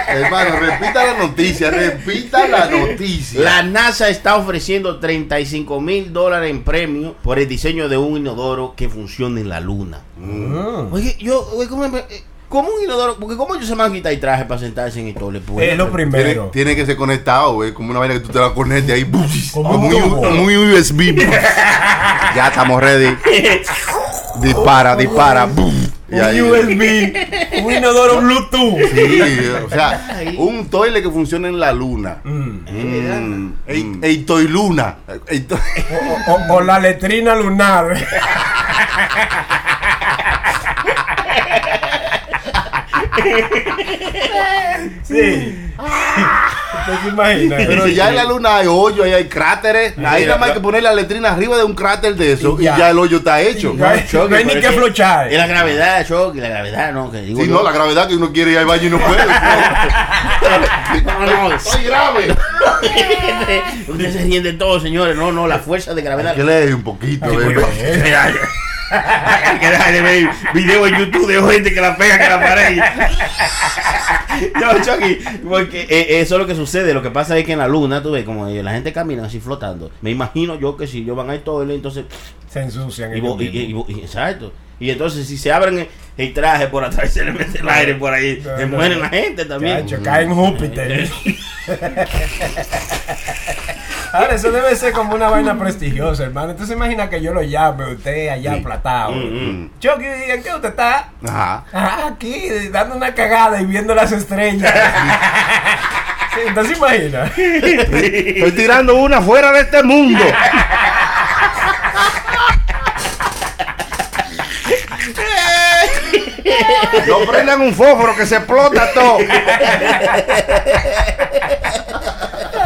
Hermano, repita la noticia, repita la noticia. La NASA está ofreciendo 35 mil dólares en premio por el diseño de un inodoro que funcione en la luna. Mm. Oye, yo, oye, ¿cómo, me- eh, cómo un inodoro? Porque ¿cómo ellos se van a quitar el traje para sentarse en el toilet? Pues, Es lo Tiene, primero. tiene que ser conectado, güey, como una vaina que tú te la conectes ahí. Como Como un un, como USB. ya estamos ready. Dispara, dispara. Y Un ahí- USB, un inodoro Bluetooth. Sí, o sea, un toile que funciona en la luna. Mm. Mm, ey, ey, toy luna. Ey, to- O, o- o la letrina lunar. Sí. ¿Usted se imagina? Pero ya en la luna hay hoyo, ahí hay cráteres. Ahí nada más hay que poner la letrina arriba de un cráter de eso y Y ya. el hoyo está hecho. No hay, no hay ni que flochar. Es la gravedad, Chucky, la gravedad, ¿no? Que digo Si yo. no, la gravedad que uno quiere ir al baño y no puede. No, no. Estoy grave. Ustedes se ríen de todo, señores. No, no, la fuerza de gravedad. Que lees un poquito, que dejar de ver videos en YouTube de gente que la pega que la pared. no, Chucky, porque eh, eso es lo que sucede. Lo que pasa es que en la luna, tú ves, como eh, la gente camina así flotando. Me imagino yo que si yo van ahí todo, entonces. Se ensucian. Y, exacto. Y entonces, si se abren el, el traje por atrás se le mete el aire por ahí, No, se no, mueren no. la gente también. Chacho, cae en Júpiter. Ahora, eso debe ser como una vaina prestigiosa, hermano. Entonces, imagina que yo lo llame, usted allá aplatado. Mm, Chucky, ¿en qué usted está? Ajá. Ah, aquí, dando una cagada y viendo las estrellas. Sí, Entonces, imagina. Estoy tirando una fuera de este mundo. No prendan un fósforo que se explota todo.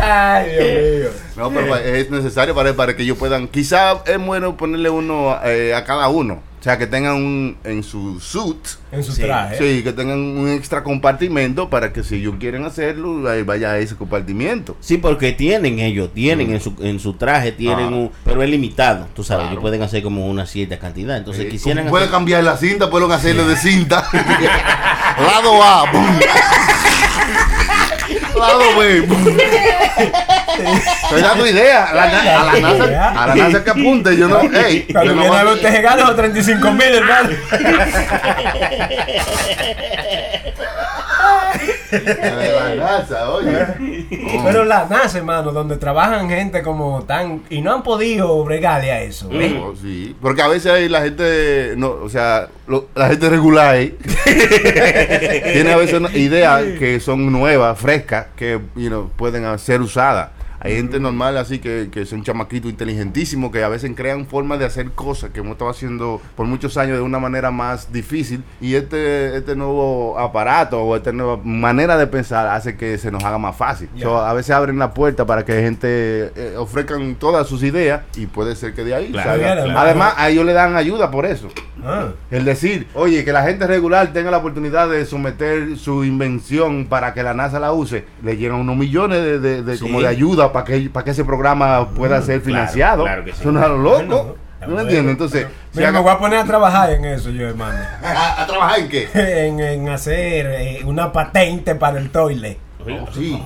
Ay, Dios mío. No, pero es necesario para, para que ellos puedan. Quizá es bueno ponerle uno eh, a cada uno. O sea, que tengan un en su suit. En su Sí, traje. Sí, que tengan un extra compartimento para que si ellos quieren hacerlo, ahí vaya a ese compartimiento. Sí, porque tienen ellos, tienen en, su, en su traje, tienen Ah. un, pero es limitado, tú sabes, Claro. ellos pueden hacer como una cierta cantidad, entonces Eh, quisieran pueden hacer- cambiar la cinta, pueden hacerle de cinta. Lado A. boom. Lado boom. Estoy dando idea. A la, a la NASA, a la NASA que apunte. Yo no. Ey, Cuando yo no viene a voy ver, a- usted se gana los 35 mil, hermano. la NASA, oye. Pero la NASA, hermano, donde trabajan gente como tan. Y no han podido bregarle a eso. ¿ves? No, sí, porque a veces hay la gente, no, o sea, lo- la gente regular ahí, tiene a veces ideas que son nuevas, frescas, que you know, pueden ser usadas. Hay gente normal así que, que son chamaquitos inteligentísimos que a veces crean formas de hacer cosas que hemos estado haciendo por muchos años de una manera más difícil y este, este nuevo aparato o esta nueva manera de pensar hace que se nos haga más fácil. So, a veces abren la puerta para que gente eh, ofrezcan todas sus ideas y puede ser que de ahí Claro, salga. claro. Además, a ellos le dan ayuda por eso. Ah. El decir, oye, que la gente regular tenga la oportunidad de someter su invención para que la NASA la use, le llegan unos millones de, de- de- Sí. como de ayuda para que, para que ese programa pueda ser financiado. claro que sí. Eso no es lo loco. Bueno, ¿No entiendes? Entonces, si Mira, me voy a poner a trabajar en eso, yo, hermano. ¿A, a trabajar en qué? En, en hacer eh, una patente para el toilet. Oh, sí.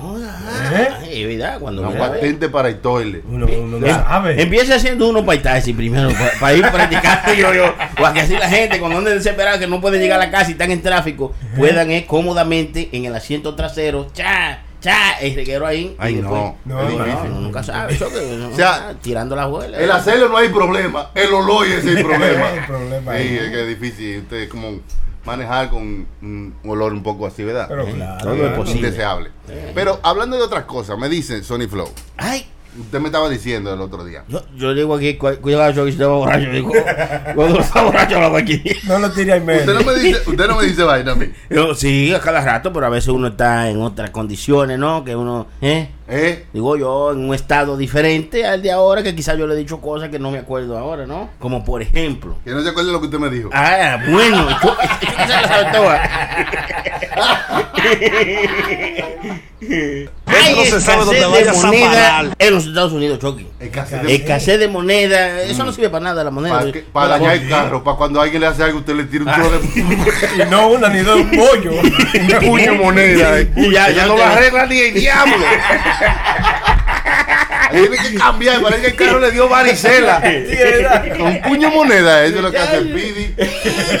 ¿Eh? Verdad, cuando Una patente para el toilet. Uno, uno no Em- sabe. Empieza haciendo uno para taxi primero, para ir practicando yo, yo. O a que así la gente, cuando anda desesperada, que no pueden llegar a la casa y están en tráfico, puedan ir cómodamente en el asiento trasero, cha, cha, el reguero ahí. Ay, y después- no. Nunca sabe, eso que, no, O sea, tirando la abuela. El hacerlo no hay problema, el olor es el problema. El problema Sí, es que es difícil. Usted como manejar con un olor un poco así, ¿verdad? Pero claro. todo es posible. Indeseable. Pero hablando de otras cosas, me dice Sony Flow. Ay, Usted me estaba diciendo el otro día. yo, yo digo aquí, cu- cuidado, yo que estaba borracho, digo, cuando está borracho hablaba aquí. No lo tire al medio. Usted no me dice, usted no me dice vaina a mí. Yo, sí, a cada rato, pero a veces uno está en otras condiciones, ¿no? Que uno, ¿eh? ¿Eh? Digo yo, en un estado diferente al de ahora, que quizás yo le he dicho cosas que no me acuerdo ahora, ¿no? Como por ejemplo. Que no se acuerde lo que usted me dijo. Ah, bueno, yo, no se sabe dónde vayas de moneda en los Estados Unidos, Chucky. Escasez de- Escasez de moneda, eso no sirve para nada la moneda. Para, que- para dañar el carro, para cuando alguien le hace algo, usted le tira un chorro de Y no una ni dos pollo. un puño de moneda. eh. Y ya, Ella ya no te- la arregla ni el diablo. Tiene que cambiar, parece que el carro le dio varicela. Con un puño de moneda, eso es lo que hace el Pidi.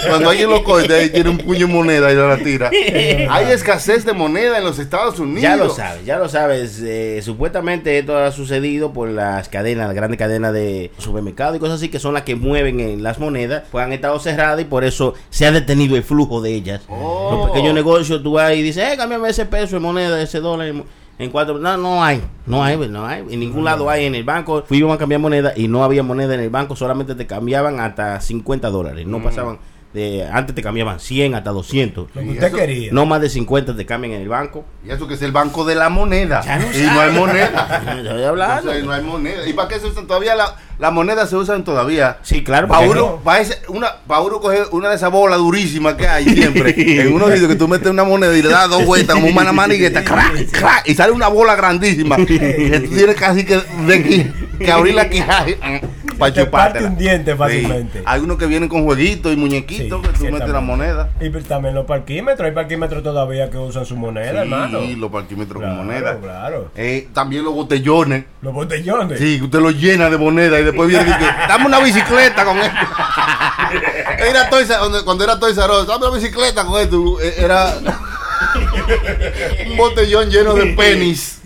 Cuando alguien lo corta, ahí tiene un puño de moneda y lo la tira. Hay escasez de moneda en los Estados Unidos. Ya lo sabes, ya lo sabes. eh, supuestamente esto ha sucedido por las cadenas, las grandes cadenas de supermercados y cosas así que son las que mueven en las monedas, pues han estado cerradas y por eso se ha detenido el flujo de ellas. Oh. Los pequeños negocios, tú vas y dices, eh, cámbiame ese peso de moneda, ese dólar. en- En cuatro, no, no hay, no hay, no hay, en ningún lado hay en el banco. Fuimos a cambiar moneda y no había moneda en el banco, solamente te cambiaban hasta 50 dólares, no pasaban de- antes te cambiaban 100 hasta 200. Lo que Y usted eso- quería. No más de 50 te cambian en el banco. Y eso que es el banco de la moneda. Ya no y no hay moneda. Estoy hablando. Entonces, no hay moneda. ¿Y para qué se usan todavía? La, las monedas se usan todavía. Sí, claro. Para uno, ese- una, pa' uno coger una de esas bolas durísimas que hay siempre. en unos sitios que tú metes una moneda y le das dos vueltas como una manigueta. crack, crack, y sale una bola grandísima. que tú tienes casi que, de que abrir la quijada para Te parte un diente fácilmente. Sí. Hay unos que vienen con jueguitos y muñequitos Sí, que tú metes la moneda. Y también los parquímetros. Hay parquímetros todavía que usan su moneda, Sí, hermano. los parquímetros Claro, con moneda. claro. Eh, también los botellones. Los botellones. Sí, que usted lo llena de moneda y después viene y dice, dame una bicicleta con esto. era cuando, era Us, dame una bicicleta con esto. Eh, Era un botellón lleno de penis.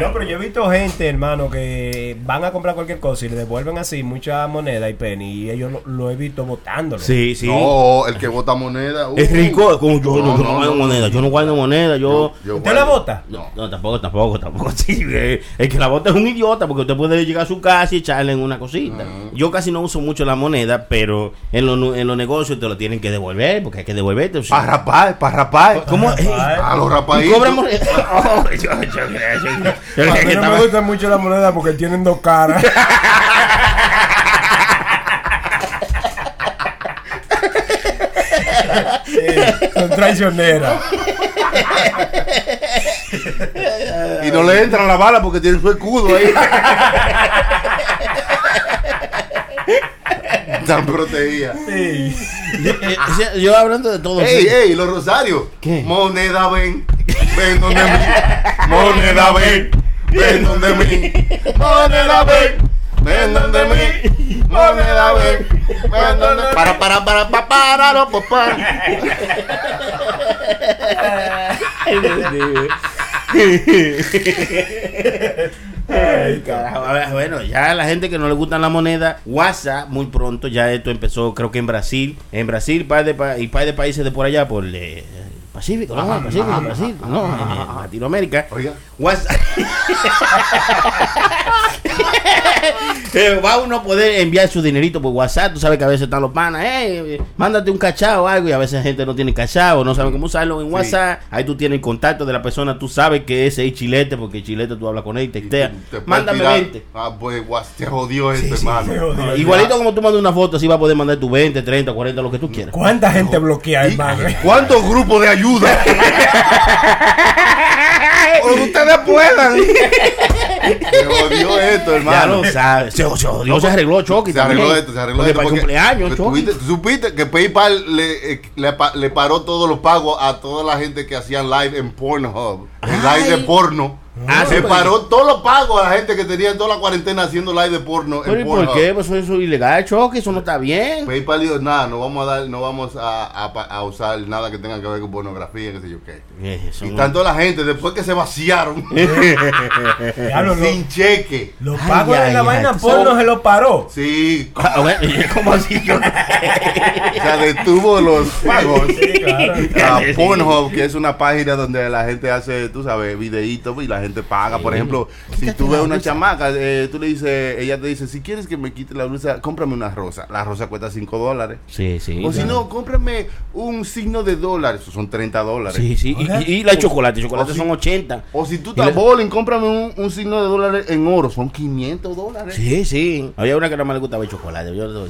No, pero yo he visto gente, hermano, que van a comprar cualquier cosa y le devuelven así mucha moneda y penny y ellos lo, lo he visto botándolo. Sí, sí. No, el que bota moneda. uh, Es rico. Como yo, No, no, yo no, no, guardo no, moneda. Yo no guardo moneda. Yo. yo ¿Usted guardo- la bota? No, no, tampoco, tampoco, tampoco. Sí, eh, el que la bota es un idiota porque usted puede llegar a su casa y echarle en una cosita. Yo casi no uso mucho la moneda, pero en los en los negocios te lo tienen que devolver porque hay que devolverte. o sea, Para rapar, para rapar. ¿Cómo? Para rapar. A los Y rapaditos. cobran moneda. Oh, yo- yo- yo- yo- yo- yo A mí no estaba- me gusta mucho la moneda porque tienen dos caras. Sí, son traicioneras. Y no le entran la bala porque tiene su escudo ahí. Están protegidas. Sí. Eh, sea, yo hablando de todo. Ey, sí. ey, los rosarios. ¿Qué? Moneda ven, ven donde mí. Moneda ven, ven donde mí. Moneda ven, ven donde mí. Moneda ven, ven donde mí. Para, para, para, para, para, papá. Ay. A ver, Bueno, ya la gente que no le gustan la moneda, WhatsApp, muy pronto, ya esto empezó, creo que en Brasil. En Brasil, par de pa- y par de países de por allá, por el Pacífico, no, el Pacífico, el Pacífico, no, en Latinoamérica. Oiga. WhatsApp. Eh, va uno a poder enviar su dinerito por WhatsApp. Tú sabes que a veces están los panas, eh, mándate un cachao o algo. Y a veces la gente no tiene cachao, no sabe cómo usarlo en WhatsApp. Ahí tú tienes el contacto de la persona, tú sabes que ese es chilete, porque el chilete tú hablas con él y textea. Te Mándame tirar- 20. Ah, pues, te jodió esto, hermano. se jodió. Igualito como tú mandas una foto, así va a poder mandar tu 20, 30, 40, lo que tú quieras. ¿Cuánta gente bloquea, ¿Y hermano? ¿Cuántos grupos de ayuda? Que ustedes puedan. Se jodió esto, Ya hermano. lo sabes. Se, se jodió, se arregló Chucky Se arregló también. esto, se arregló Porque esto. para el cumpleaños, ¿tú Chucky. viste- ¿Tú supiste que PayPal le, eh, le, pa- le paró todos los pagos a toda la gente que hacían live en Pornhub? En Ay. live de porno. Ah, se sí, pues. paró todos los pagos a la gente que tenía toda la cuarentena haciendo live de porno Pero ¿y en por Pornhub. qué? Pues eso es ilegal, Chucky, eso no está bien. PayPal dijo, nada, no vamos a dar, no vamos a, a pa- a usar nada que tenga que ver con pornografía, qué sé yo qué. Eso Y no- tanto la gente, después que se vaciaron, sin cheque. Los Ay, pagos de la ay, vaina porno se los paró. Sí, Ah, ¿Cómo así? Yo... o sea, detuvo los pagos. Sí, claro. a Pornhub, que es una página donde la gente hace, tú sabes, videitos y la gente paga. Por ejemplo, si tú ves una chamaca, eh, tú le dices, ella te dice, si quieres que me quite la blusa, cómprame una rosa. La rosa cuesta 5 dólares. Sí, sí. O si no, cómprame un signo de dólares, eso son 30 dólares. Sí, sí. Y, y la chocolate, chocolate si- son 80. O si tú estás bowling, cómprame un, un signo de dólares en oro, son 500 dólares. Sí, sí. Había una que no me le gustaba el chocolate. Yo, yo-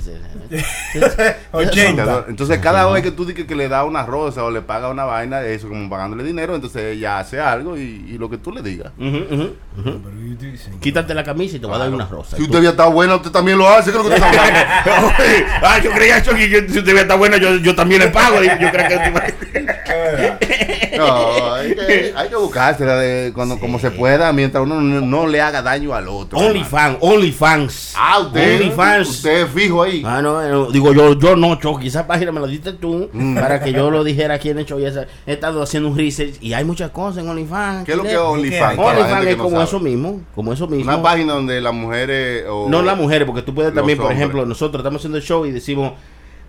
80. Entonces, cada vez que tú dices que le da una rosa o le paga una vaina, eso como pagándole dinero, entonces ella hace algo y, y lo que tú le digas. Ujú, ujú, ujú. Quítate la camisa y te voy a dar una rosa. Si usted había estado buena, usted también lo hace, creo que usted está hablando. ah, yo creía Chucky, yo, si usted está buena, yo, yo también le pago. Yo creo que No, hay que, hay que buscársela de cuando, como se pueda, mientras uno no, no le haga daño al otro. OnlyFans, OnlyFans. Ah, usted, OnlyFans. usted fijo ahí. Ah, no, eh, digo yo, yo no, Chucky, esa página me la diste tú para que yo lo dijera aquí en el show. y esa- He estado haciendo un research y hay muchas cosas en OnlyFans. ¿Qué es lo que es ¿Qué OnlyFans? OnlyFans es no como sabe. eso mismo, como eso mismo. Una página donde las mujeres. O, No las mujeres, porque tú puedes también, por hombres. ejemplo, nosotros estamos haciendo el show y decimos,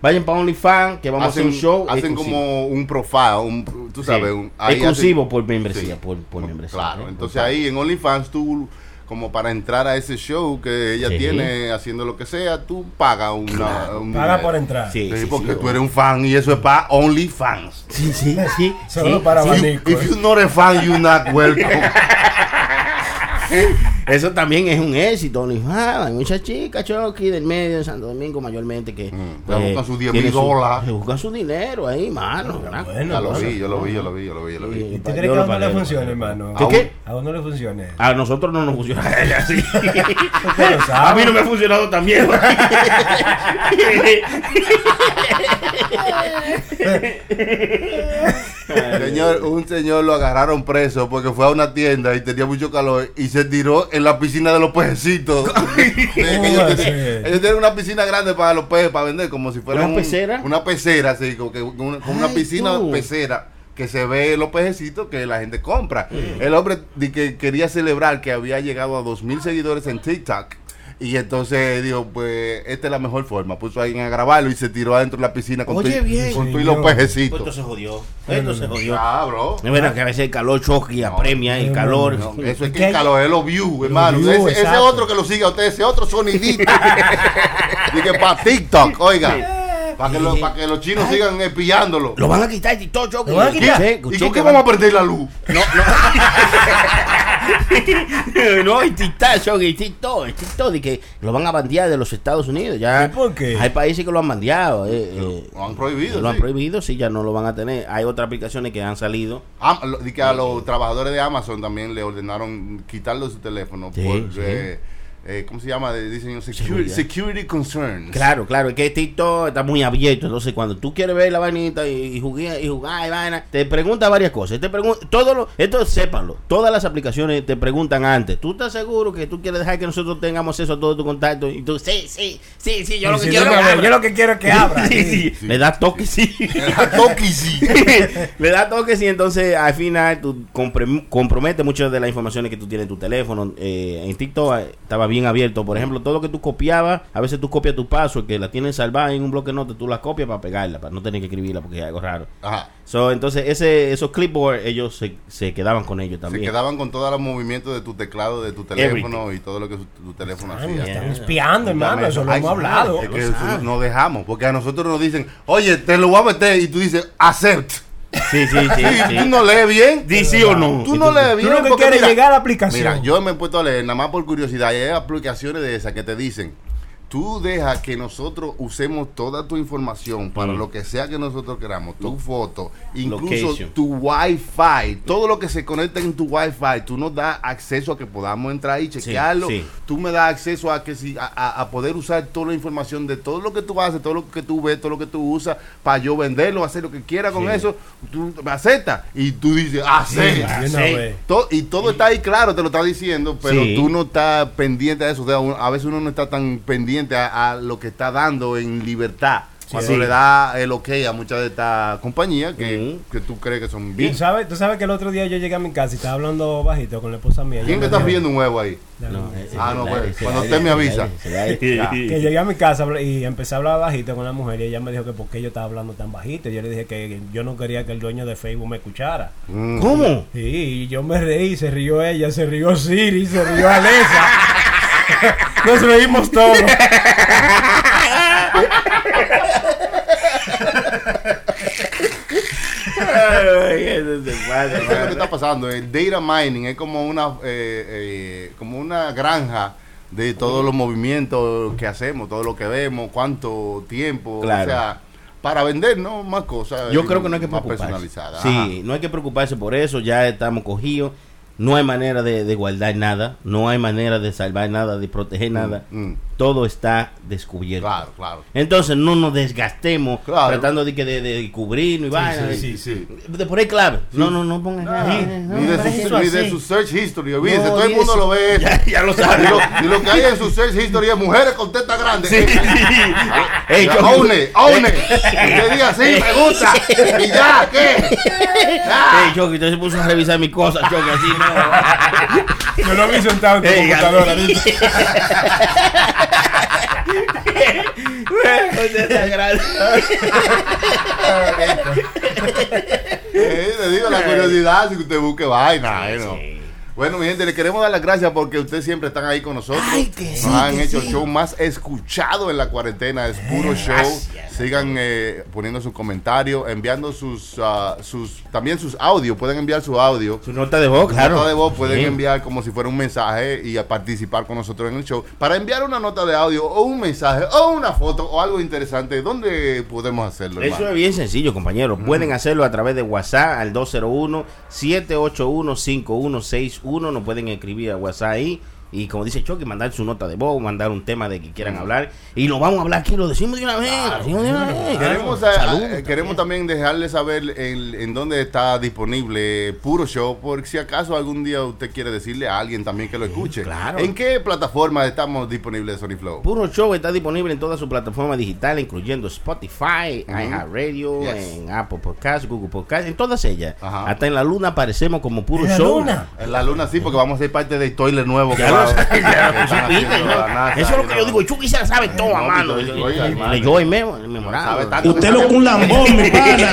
vayan para OnlyFans, que vamos hacen, a hacer un show hacen exclusivo. como un profile, un, tú sabes, Sí. un, ahí exclusivo hacen- por membresía, Sí. por, por membresía. Claro, ¿eh? entonces ahí en OnlyFans tú como para entrar a ese show que ella Sí. tiene haciendo lo que sea, tú pagas una, un Paga por entrar. Sí, Sí, sí, porque sí. tú eres un fan y eso es para OnlyFans. Sí, sí, sí. Solo sí, para. If, abanico. if you're not a fan, you're not welcome. Eso también es un éxito. Ni- ah, hay muchas chicas, Chucky, del medio de Santo Domingo, mayormente, que Mm, pues, buscan sus 10 tienen mil su- dólares. Se buscan su dinero ahí, mano. Bueno, Ya lo bueno. vi, yo lo vi, yo lo vi, yo lo vi, yo lo vi. ¿Y Sí. ¿Tú Yo crees que a uno le funciona, hermano? ¿Qué, qué? A uno le funciona. A nosotros no nos funciona. así. Usted lo A mí no me ha funcionado también. Señor, un señor lo agarraron preso porque fue a una tienda y tenía mucho calor y se tiró en la piscina de los que ellos, ¿Cómo tienen, así? ellos tienen una piscina grande para los peces, para vender, como si fuera ¿Una un- pecera? Una pecera, sí, como, que, una, como una Ay, piscina tú. pecera que se ve los pececitos que la gente compra. Mm. El hombre que quería celebrar que había llegado a 2.000 seguidores en TikTok. Y entonces dijo, pues esta es la mejor forma. Puso a alguien a grabarlo y se tiró adentro de la piscina con, Oye, tu- bien. con tu y los yo- Pues esto se jodió. Esto se jodió. Ah, bro. Es verdad que a veces el calor choque y apremia el calor. No, eso es ¿Qué que hay? calor es los views, hermano. ese, ese otro que lo siga a usted, ese otro sonidito. Dije para TikTok, oiga. Para que, lo- pa' que los chinos sigan espiándolo. Lo van a quitar TikTok, Choque. ¿Lo van a quitar? Sí, ¿Y con que qué vamos a perder la luz? No, no. no, y TikTok, Choque, y TikTok, y TikTok, de que lo van a bandear de los Estados Unidos. Ya ¿Y por qué? Hay países que lo han bandeado. eh, eh, Lo han prohibido, Lo han sí. prohibido, sí, ya no lo van a tener. Hay otras aplicaciones que han salido. Lo- que a los trabajadores de Amazon también le ordenaron quitarle su teléfono Sí, por, sí. eh, eh, ¿cómo se llama? De- Dicen security, Seguridad. security concerns. Claro, claro, es que TikTok está muy abierto. Entonces, cuando tú quieres ver la vainita y, y jugar, y jugar y vaina, te pregunta varias cosas. Te pregunta, todo lo, esto sépanlo. Todas las aplicaciones te preguntan antes. ¿Tú estás seguro que tú quieres dejar que nosotros tengamos acceso a todo tu contacto? Y tú, sí, sí, sí, sí, yo lo que quiero es que yo abra. lo que quiero es que abra. Sí, sí, Le da toque, sí. Le da toque, sí. Entonces, al final, tú comprometes muchas de las informaciones que tú tienes en tu teléfono. Eh, en TikTok eh, estaba bien abierto. Por ejemplo, todo lo que tú copiabas, a veces tú copias tu paso, que la tienes salvada en un bloque de notas, tú la copias para pegarla, para no tener que escribirla porque es algo raro. Ajá. So, entonces, ese, esos clipboards, ellos se, se quedaban con ellos Se también. quedaban con todos los movimientos de tu teclado, de tu teléfono y todo lo que su- tu teléfono Ay, hacía. están espiando, hermano. Eso lo hemos hablado. Es que no dejamos, porque a nosotros nos dicen, oye, te lo voy a meter y tú dices, accept. Sí, sí, sí. Sí. Tú no lees bien. Di sí o no. Tú no lees bien. Tú lo que quieres mira, llegar a la aplicación. Mira, yo me he puesto a leer nada más por curiosidad. Y hay aplicaciones de esas que te dicen, tú dejas que nosotros usemos toda tu información para Mm. lo que sea que nosotros queramos, tu foto, incluso Location. tu wifi, todo lo que se conecta en tu wifi, tú nos das acceso a que podamos entrar y chequearlo. sí. Tú me das acceso a que si a, poder usar toda la información de todo lo que tú haces, todo lo que tú ves, todo lo que tú usas, para yo venderlo, hacer lo que quiera con Sí. eso, tú me aceptas. Y tú dices, acepta. De. To- y todo está ahí claro, te lo está diciendo, pero Sí. tú no estás pendiente a eso. O sea, un- a veces uno no está tan pendiente a, a lo que está dando en libertad. Cuando Sí. le da el ok a muchas de estas compañías que, que tú crees que son ¿Tú bien. sabes, tú sabes que el otro día yo llegué a mi casa y estaba hablando bajito con la esposa mía. ¿Quién me está pidiendo un huevo ahí? No, Ah, no, pues, cuando usted me avisa. Que llegué a mi casa y empecé a hablar bajito con la mujer y ella me dijo que por qué yo estaba hablando tan bajito. Y yo le dije que yo no quería que el dueño de Facebook me escuchara. Mm. ¿Cómo? Sí, y yo me reí, se rió ella, se rió Siri, se rió Alexa. Nos reímos todos. Ay, eso se pasa, Eso es lo mano. que está pasando. El data mining es como una, eh, eh, como una granja de todos los movimientos que hacemos, todo lo que vemos, cuánto tiempo, Claro. o sea, para vender, ¿no? Más cosas. Yo creo que no hay que más preocuparse. personalizadas. Sí, no hay que preocuparse por eso, ya estamos cogidos. No hay manera de, de guardar nada, no hay manera de salvar nada, de proteger nada. Mm, Todo está descubierto. claro, claro. Entonces no nos desgastemos Claro. tratando de, que de, de cubrirnos y vaina. Sí, sí. De por ahí clave. No, no, no pongan nada. No, Ni de, su, eso ni de así. su search history, olvídese, No, todo el mundo eso. lo ve. Ya, ya lo sabe. Y lo, y lo que hay en su search history es mujeres con teta grande. Sí. Ey, yo- Own it, own it. Usted diga sí, me gusta. Y ya, ¿qué? Ya. Choki, usted se puso a revisar mis cosas, Choki, así no. Yo no vi sentado en tu Ey, computadora. Eh, le digo la curiosidad si usted busque vaina. eh, no. Bueno, mi gente, le queremos dar las gracias porque ustedes siempre están ahí con nosotros. Ay, que Nos sí, han que hecho sí. el show más escuchado en la cuarentena. Es puro show. gracias. Sigan eh, poniendo sus comentarios, enviando sus, ah, sus, también sus audios. Pueden enviar su audio. Su nota de voz, claro. Nota de voz pueden Sí. enviar como si fuera un mensaje y a participar con nosotros en el show. Para enviar una nota de audio o un mensaje o una foto o algo interesante, ¿dónde podemos hacerlo? Eso hermano? es bien sencillo, compañeros. Pueden hacerlo a través de WhatsApp al 201-781-5161. Nos pueden escribir a WhatsApp ahí. Y como dice Chucky, mandar su nota de voz, mandar un tema de que quieran hablar. Y lo vamos a hablar aquí, lo decimos de una vez. lo decimos de una vez. Queremos, Claro. a- Salud. a- queremos también dejarles saber en, en dónde está disponible Puro Show, por si acaso algún día usted quiere decirle a alguien también que lo escuche. claro. ¿En qué plataforma estamos disponibles de Sony Flow? Puro Show está disponible en todas sus plataformas digitales, incluyendo Spotify, iHeartRadio, Yes. en Apple Podcasts, Google Podcasts, en todas ellas. Ajá. Hasta en la luna aparecemos como Puro ¿En la Show. luna? En la luna sí, porque vamos a ser parte del toiler nuevo que Eso es lo y que yo digo. Chucky se la sabe todo, No, mano. Tito, oiga, hermano. Leyó el memo, el memorado. Sabe tanto Usted lo con un lambón, mi pana.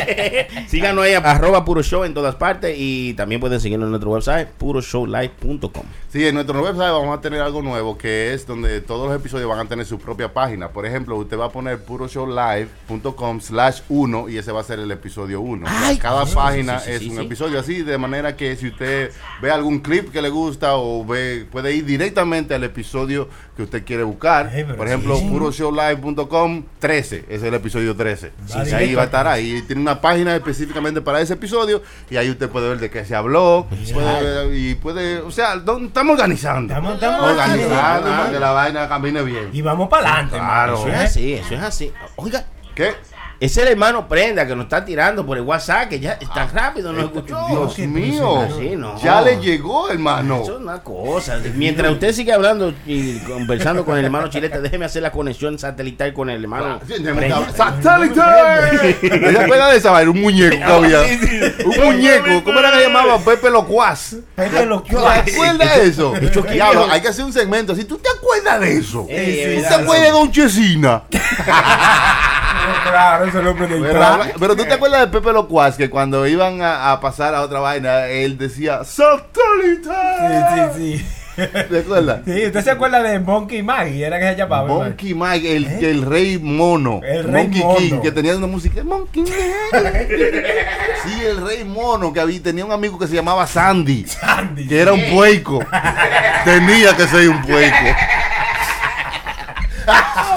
Síganos ahí, arroba Puro Show en todas partes. Y también pueden seguirnos en nuestro website, puroshowlive.com. Sí, en nuestro website vamos a tener algo nuevo que es donde todos los episodios van a tener su propia página. Por ejemplo, usted va a poner puroshowlive.com slash 1 y ese va a ser el episodio 1. Ay, Cada página sí, sí, es sí, un sí. episodio así, de manera que si usted ve algún clip que le gusta o ve, puede ir directamente al episodio que usted quiere buscar. Por ejemplo, sí. puroshowlive.com 13, ese es el episodio 13. Va Y ahí va a estar ahí. Tiene una página específicamente para ese episodio y ahí usted puede ver de qué se habló. Puede y puede, o sea, don- estamos organizando. Estamos- estamos organizando para que la vaina camine bien. Y vamos para adelante, Claro. Eso es así, eso es así. Oiga, ¿Qué? Ese es el hermano Prenda que nos está tirando por el WhatsApp, que ya tan rápido nos escuchó. Ah, Dios mío. Sí, no. Ya le llegó, hermano. Eso es una cosa. Mientras usted sigue hablando y conversando con el hermano Chilete, déjeme hacer la conexión satelital con el hermano. Prenda. ¡Satélite! ¿Te acuerdas de esa? Un muñeco que había. Un muñeco. ¿Cómo era que llamaba? Pepe Locuaz. Pepe lo ¿Te acuerdas de eso? Diablo, hay que hacer un segmento así. ¿Tú te acuerdas de eso? Eh, ¿Tú te acuerdas de Don Chesina? Claro, es que Pero, habla- pero tú te acuerdas de Pepe Locuaz que cuando iban a, a pasar a otra vaina, él decía ¡Satélite! Sí, sí, sí. ¿Te acuerdas? Sí, ¿usted se acuerda de Monkey Maggie? Era que se llamaba. Monkey Mike, el, el rey mono. El rey Monkey mono. King, que tenía una música. Monkey Mike. sí, el rey mono, que había, tenía un amigo que se llamaba Sandy. Sandy. Que era un puerco. tenía que ser un puerco.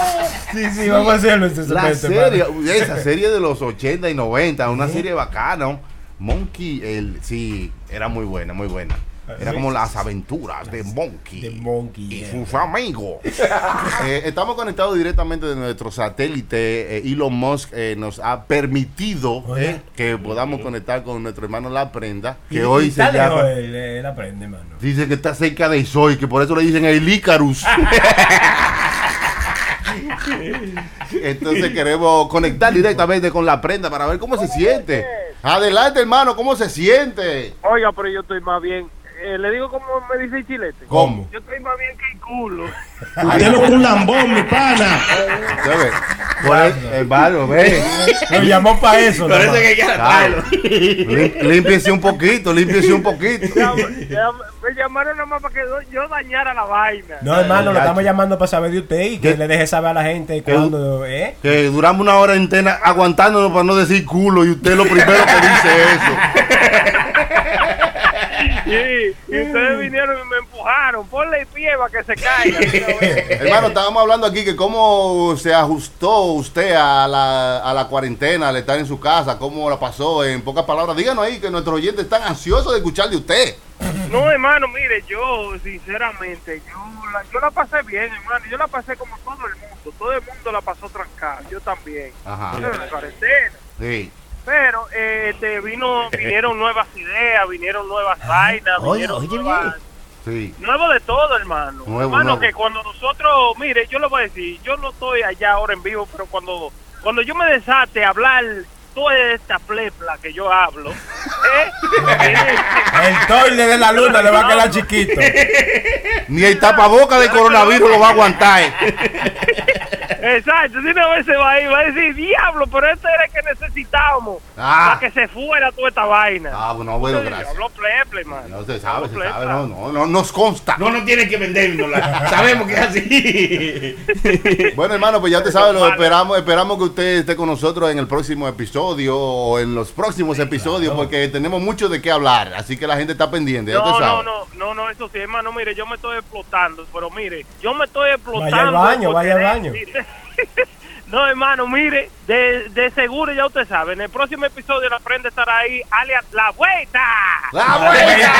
Sí, sí, vamos a hacerlo ese La serie, hermano. esa serie de los 80 y 90, una serie bacana. Monkey, el, sí, era muy buena, muy buena. Era como las aventuras de Monkey. De Monkey, y yeah. sus amigos. Eh, estamos conectados directamente de nuestro satélite. Eh, Elon Musk eh, nos ha permitido eh, que podamos conectar con nuestro hermano La Prenda, Y- que y hoy se está lejos, llama. Él, él aprende, mano. Dice que está cerca de Soy, que por eso le dicen el Icarus. Entonces queremos conectar directamente con la prenda para ver cómo se siente. Adelante, hermano, ¿cómo se siente? Oiga, pero yo estoy más bien. Eh, le digo como me dice el chilete. ¿Cómo? Yo estoy más bien que el culo. Usted lo con un lambón, mi pana. Hermano, ve. Lo llamó para eso. Por eso nomás. que quiera Claro. Límpiese un poquito, límpiese un poquito. Ya- ya- me llamaron nada más para que yo dañara la vaina. No, hermano, lo estamos llamando para saber de usted y que ¿Qué? le deje saber a la gente cuando, ¿eh? Que duramos una hora entera aguantándonos para no decir culo y usted lo primero que dice eso. Sí, y ustedes vinieron y me empujaron. Ponle el pie para que se caiga. Hermano, estábamos hablando aquí que cómo se ajustó usted a la, a la cuarentena, al estar en su casa, cómo la pasó, en pocas palabras. Díganos ahí que nuestros oyentes están ansiosos de escuchar de usted. No, hermano, mire, yo, sinceramente, yo la, yo la pasé bien, hermano. Yo la pasé como todo el mundo. Todo el mundo la pasó trancada. Yo también. Ajá. Yo en la cuarentena. Sí. Pero eh, este, vino, vinieron nuevas ideas, vinieron nuevas vainas, Oye, vinieron oye, nuevas- Sí. Nuevo de todo, hermano. Nuevo, hermano, nuevo. que cuando nosotros, mire, yo le voy a decir, yo no estoy allá ahora en vivo, pero cuando, cuando yo me desate a hablar toda esta plepla que yo hablo, ¿eh? El toile de la luna le va a quedar chiquito. Ni el tapaboca de coronavirus lo va a aguantar. Exacto, si una vez se va a ir, va a decir, diablo, pero este era el que necesitábamos Ah. para que se fuera toda esta vaina. Ah, bueno, bueno, Entonces, gracias. Habló pleple, man. No se sabe, se sabe, no, no, no nos consta. No, no tiene que vendérnosla. Sabemos que es así. Bueno, hermano, pues ya te sabes, lo esperamos, esperamos que usted esté con nosotros en el próximo episodio o en los próximos episodios, porque tenemos mucho de qué hablar, así que la gente está pendiente, ya te No, no, sabes. no, no, no, eso sí, hermano, mire, yo me estoy explotando, pero mire, yo me estoy explotando. Vaya al baño, vaya al baño. mire. No, hermano, mire, de, de seguro ya usted sabe, en el próximo episodio la prenda estará ahí, alias La Vuelta. ¡La vuelta!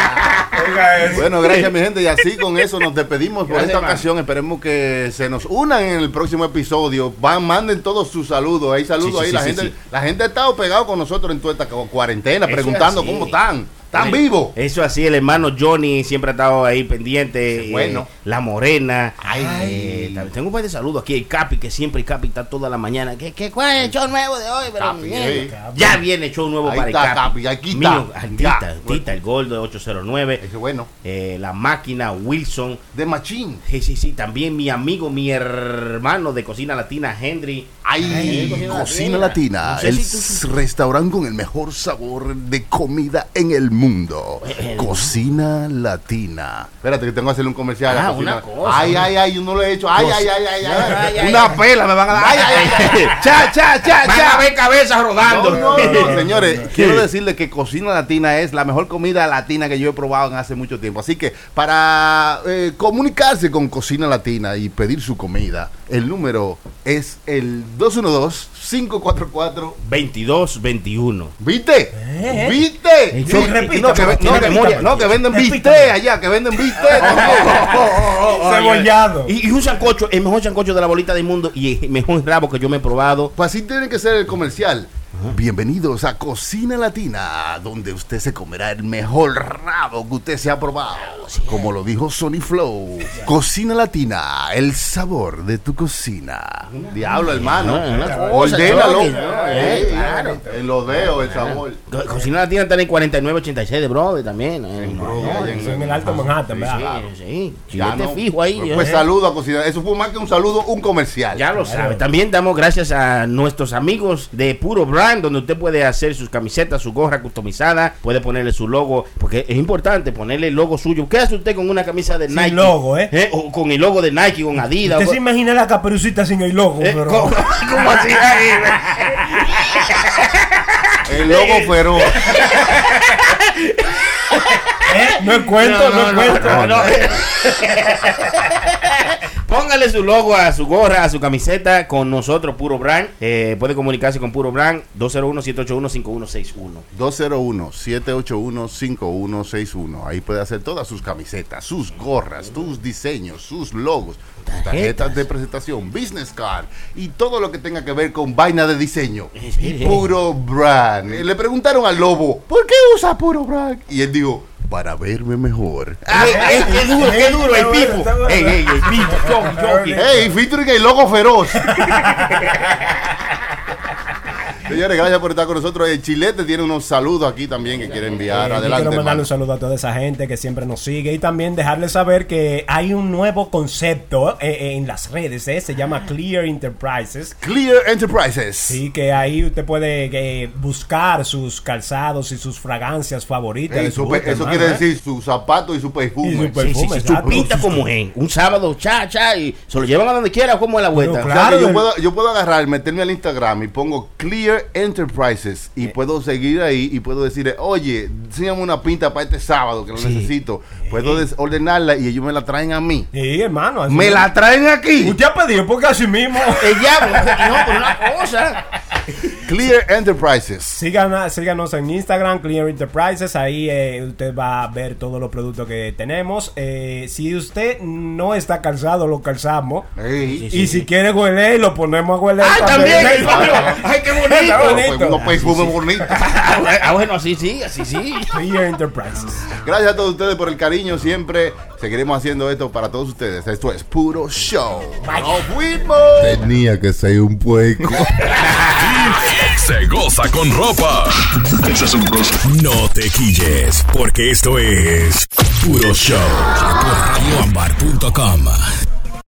Bueno, gracias mi gente y así con eso nos despedimos por Gracias, esta ocasión. Esperemos que se nos unan en el próximo episodio. Van, manden todos sus saludos. Hay saludos Sí, ahí. sí, la, sí, gente, sí. la gente ha estado pegado con nosotros en toda esta cu- cuarentena, Eso preguntando cómo están. ¿Están vivos? Eso así, el hermano Johnny siempre ha estado ahí pendiente. Sí, bueno. eh, la Morena. Ay. Eh, también tengo un par de saludos aquí. El Capi, que siempre el Capi está toda la mañana. ¿Qué, qué, ¿Cuál es el show nuevo de hoy? Pero, Capi, bien. eh. Ya viene el show nuevo Ahí para está, el Capi. Capi, aquí está. Ah, Tita. Tita, el Gordo de 809. Ese es bueno. eh, la máquina Wilson. De Machín. Sí, sí, sí. También mi amigo, mi hermano de Cocina Latina, Henry. Ay, Cocina Cocina Latina. Latina, No sé el si tú- s- restaurante con el mejor sabor de comida en el mundo. Cocina Latina. Espérate que tengo que hacerle un comercial. a Ah, Cocina- una cosa. Ay, ay, ay, yo no lo he hecho. Ay, ay, ay, ay, ay. Una pela me van a dar. Ay, ay, ay. Cha, cha, cha, Van cha. a ver cabezas rodando. No, no, no, señores, quiero decirles que Cocina Latina es la mejor comida latina que yo he probado en hace mucho tiempo. Así que para eh, comunicarse con Cocina Latina y pedir su comida, el número es el 212-544. 22-21. ¿Viste? ¿Eh? ¿Viste? Sí, repita, no, que, no, que- no, que venden bistec allá, que venden bistec. Cebollado. Y, y un sancocho, el mejor sancocho de la bolita del mundo y el mejor rabo que yo me he probado. Pues así tiene que ser el comercial. Bienvenidos a Cocina Latina, donde usted se comerá el mejor rabo que usted se ha probado. Como lo dijo Sony Flow. Cocina Latina, el sabor de tu cocina. Diablo, hermano. Ordénalo. Eh, claro. El odeo, el sabor. Co- Cocina Latina está en el 4986 de Brother también. eh. En el Alto Manhattan, Sí, ¿verdad? sí. Ya Chilete no. fijo ahí. Pues eh. saludo a Cocina. Eso fue más que un saludo, un comercial. Ya lo sabe. También damos gracias a nuestros amigos de Puro Brand, donde usted puede hacer sus camisetas, su gorra customizada, puede ponerle su logo, porque es importante ponerle el logo suyo. ¿Qué hace usted con una camisa de Sin Nike? logo, ¿eh? O con el logo de Nike, con Adidas. Usted o- se imagina la caperucita sin el logo, Eh, pero... ¿Cómo, cómo así? El logo feroz. ¿Eh? No es cuento, no, es cuento. no, no. Póngale su logo a su gorra, a su camiseta con nosotros, Puro Brand. Eh, puede comunicarse con Puro Brand 201-781-5161. 201-781-5161. Ahí puede hacer todas sus camisetas, sus gorras, tus diseños, sus logos, tus tarjetas de presentación, business card y todo lo que tenga que ver con vaina de diseño. Y puro brand. Le preguntaron al lobo, ¿por qué usa puro brand? Y él dijo, para verme mejor. Ey, ey, qué duro, qué duro el pipo. Ey, ey, el pipo. ¡Ey! Featuring el logo feroz. Señores, gracias por estar con nosotros. El Chilete tiene unos saludos aquí también que quiere enviar. Eh, Adelante. quiero mandarle un saludo a toda esa gente que siempre nos sigue y también dejarles saber que hay un nuevo concepto eh, eh, en las redes, eh, se llama Clear Enterprises. Clear Enterprises. Sí, que ahí usted puede eh, buscar sus calzados y sus fragancias favoritas. Su su eso quiere ¿eh? decir su zapato y su perfume. Y su sí, perfume, sí, exacto. pinta como en un sábado, cha, cha, y se lo llevan a donde quiera, como es la vuelta. Pero O sea, que Claro, yo, puedo, yo puedo agarrar, meterme al Instagram y pongo Clear Enterprises y puedo seguir ahí y puedo decirle, oye, enséñame una pinta para este sábado que lo necesito. Puedo ordenarla y ellos me la traen a mí. Sí, hermano. así ¡Me es. la traen aquí! Usted ha pedido porque así mismo. El diablo, no, pero una cosa. Clear Enterprises. Síganos, síganos en Instagram, Clear Enterprises. Ahí eh, usted va a ver todos los productos que tenemos. Eh, si usted no está calzado, lo calzamos. Y si quiere hueler, lo ponemos a hueler. ¡Ay, también! ¡Ay, qué bonito! Está bonito. Unos perfumes bonitos. Ah, bueno, así sí, así sí. Clear Enterprises. Gracias a todos ustedes por el cariño siempre. Seguiremos haciendo esto para todos ustedes. Esto es puro show. ¡Nos fuimos! Tenía que ser un pueco. Se goza con ropa. No te quilles, porque esto es puro show por radioambar.com.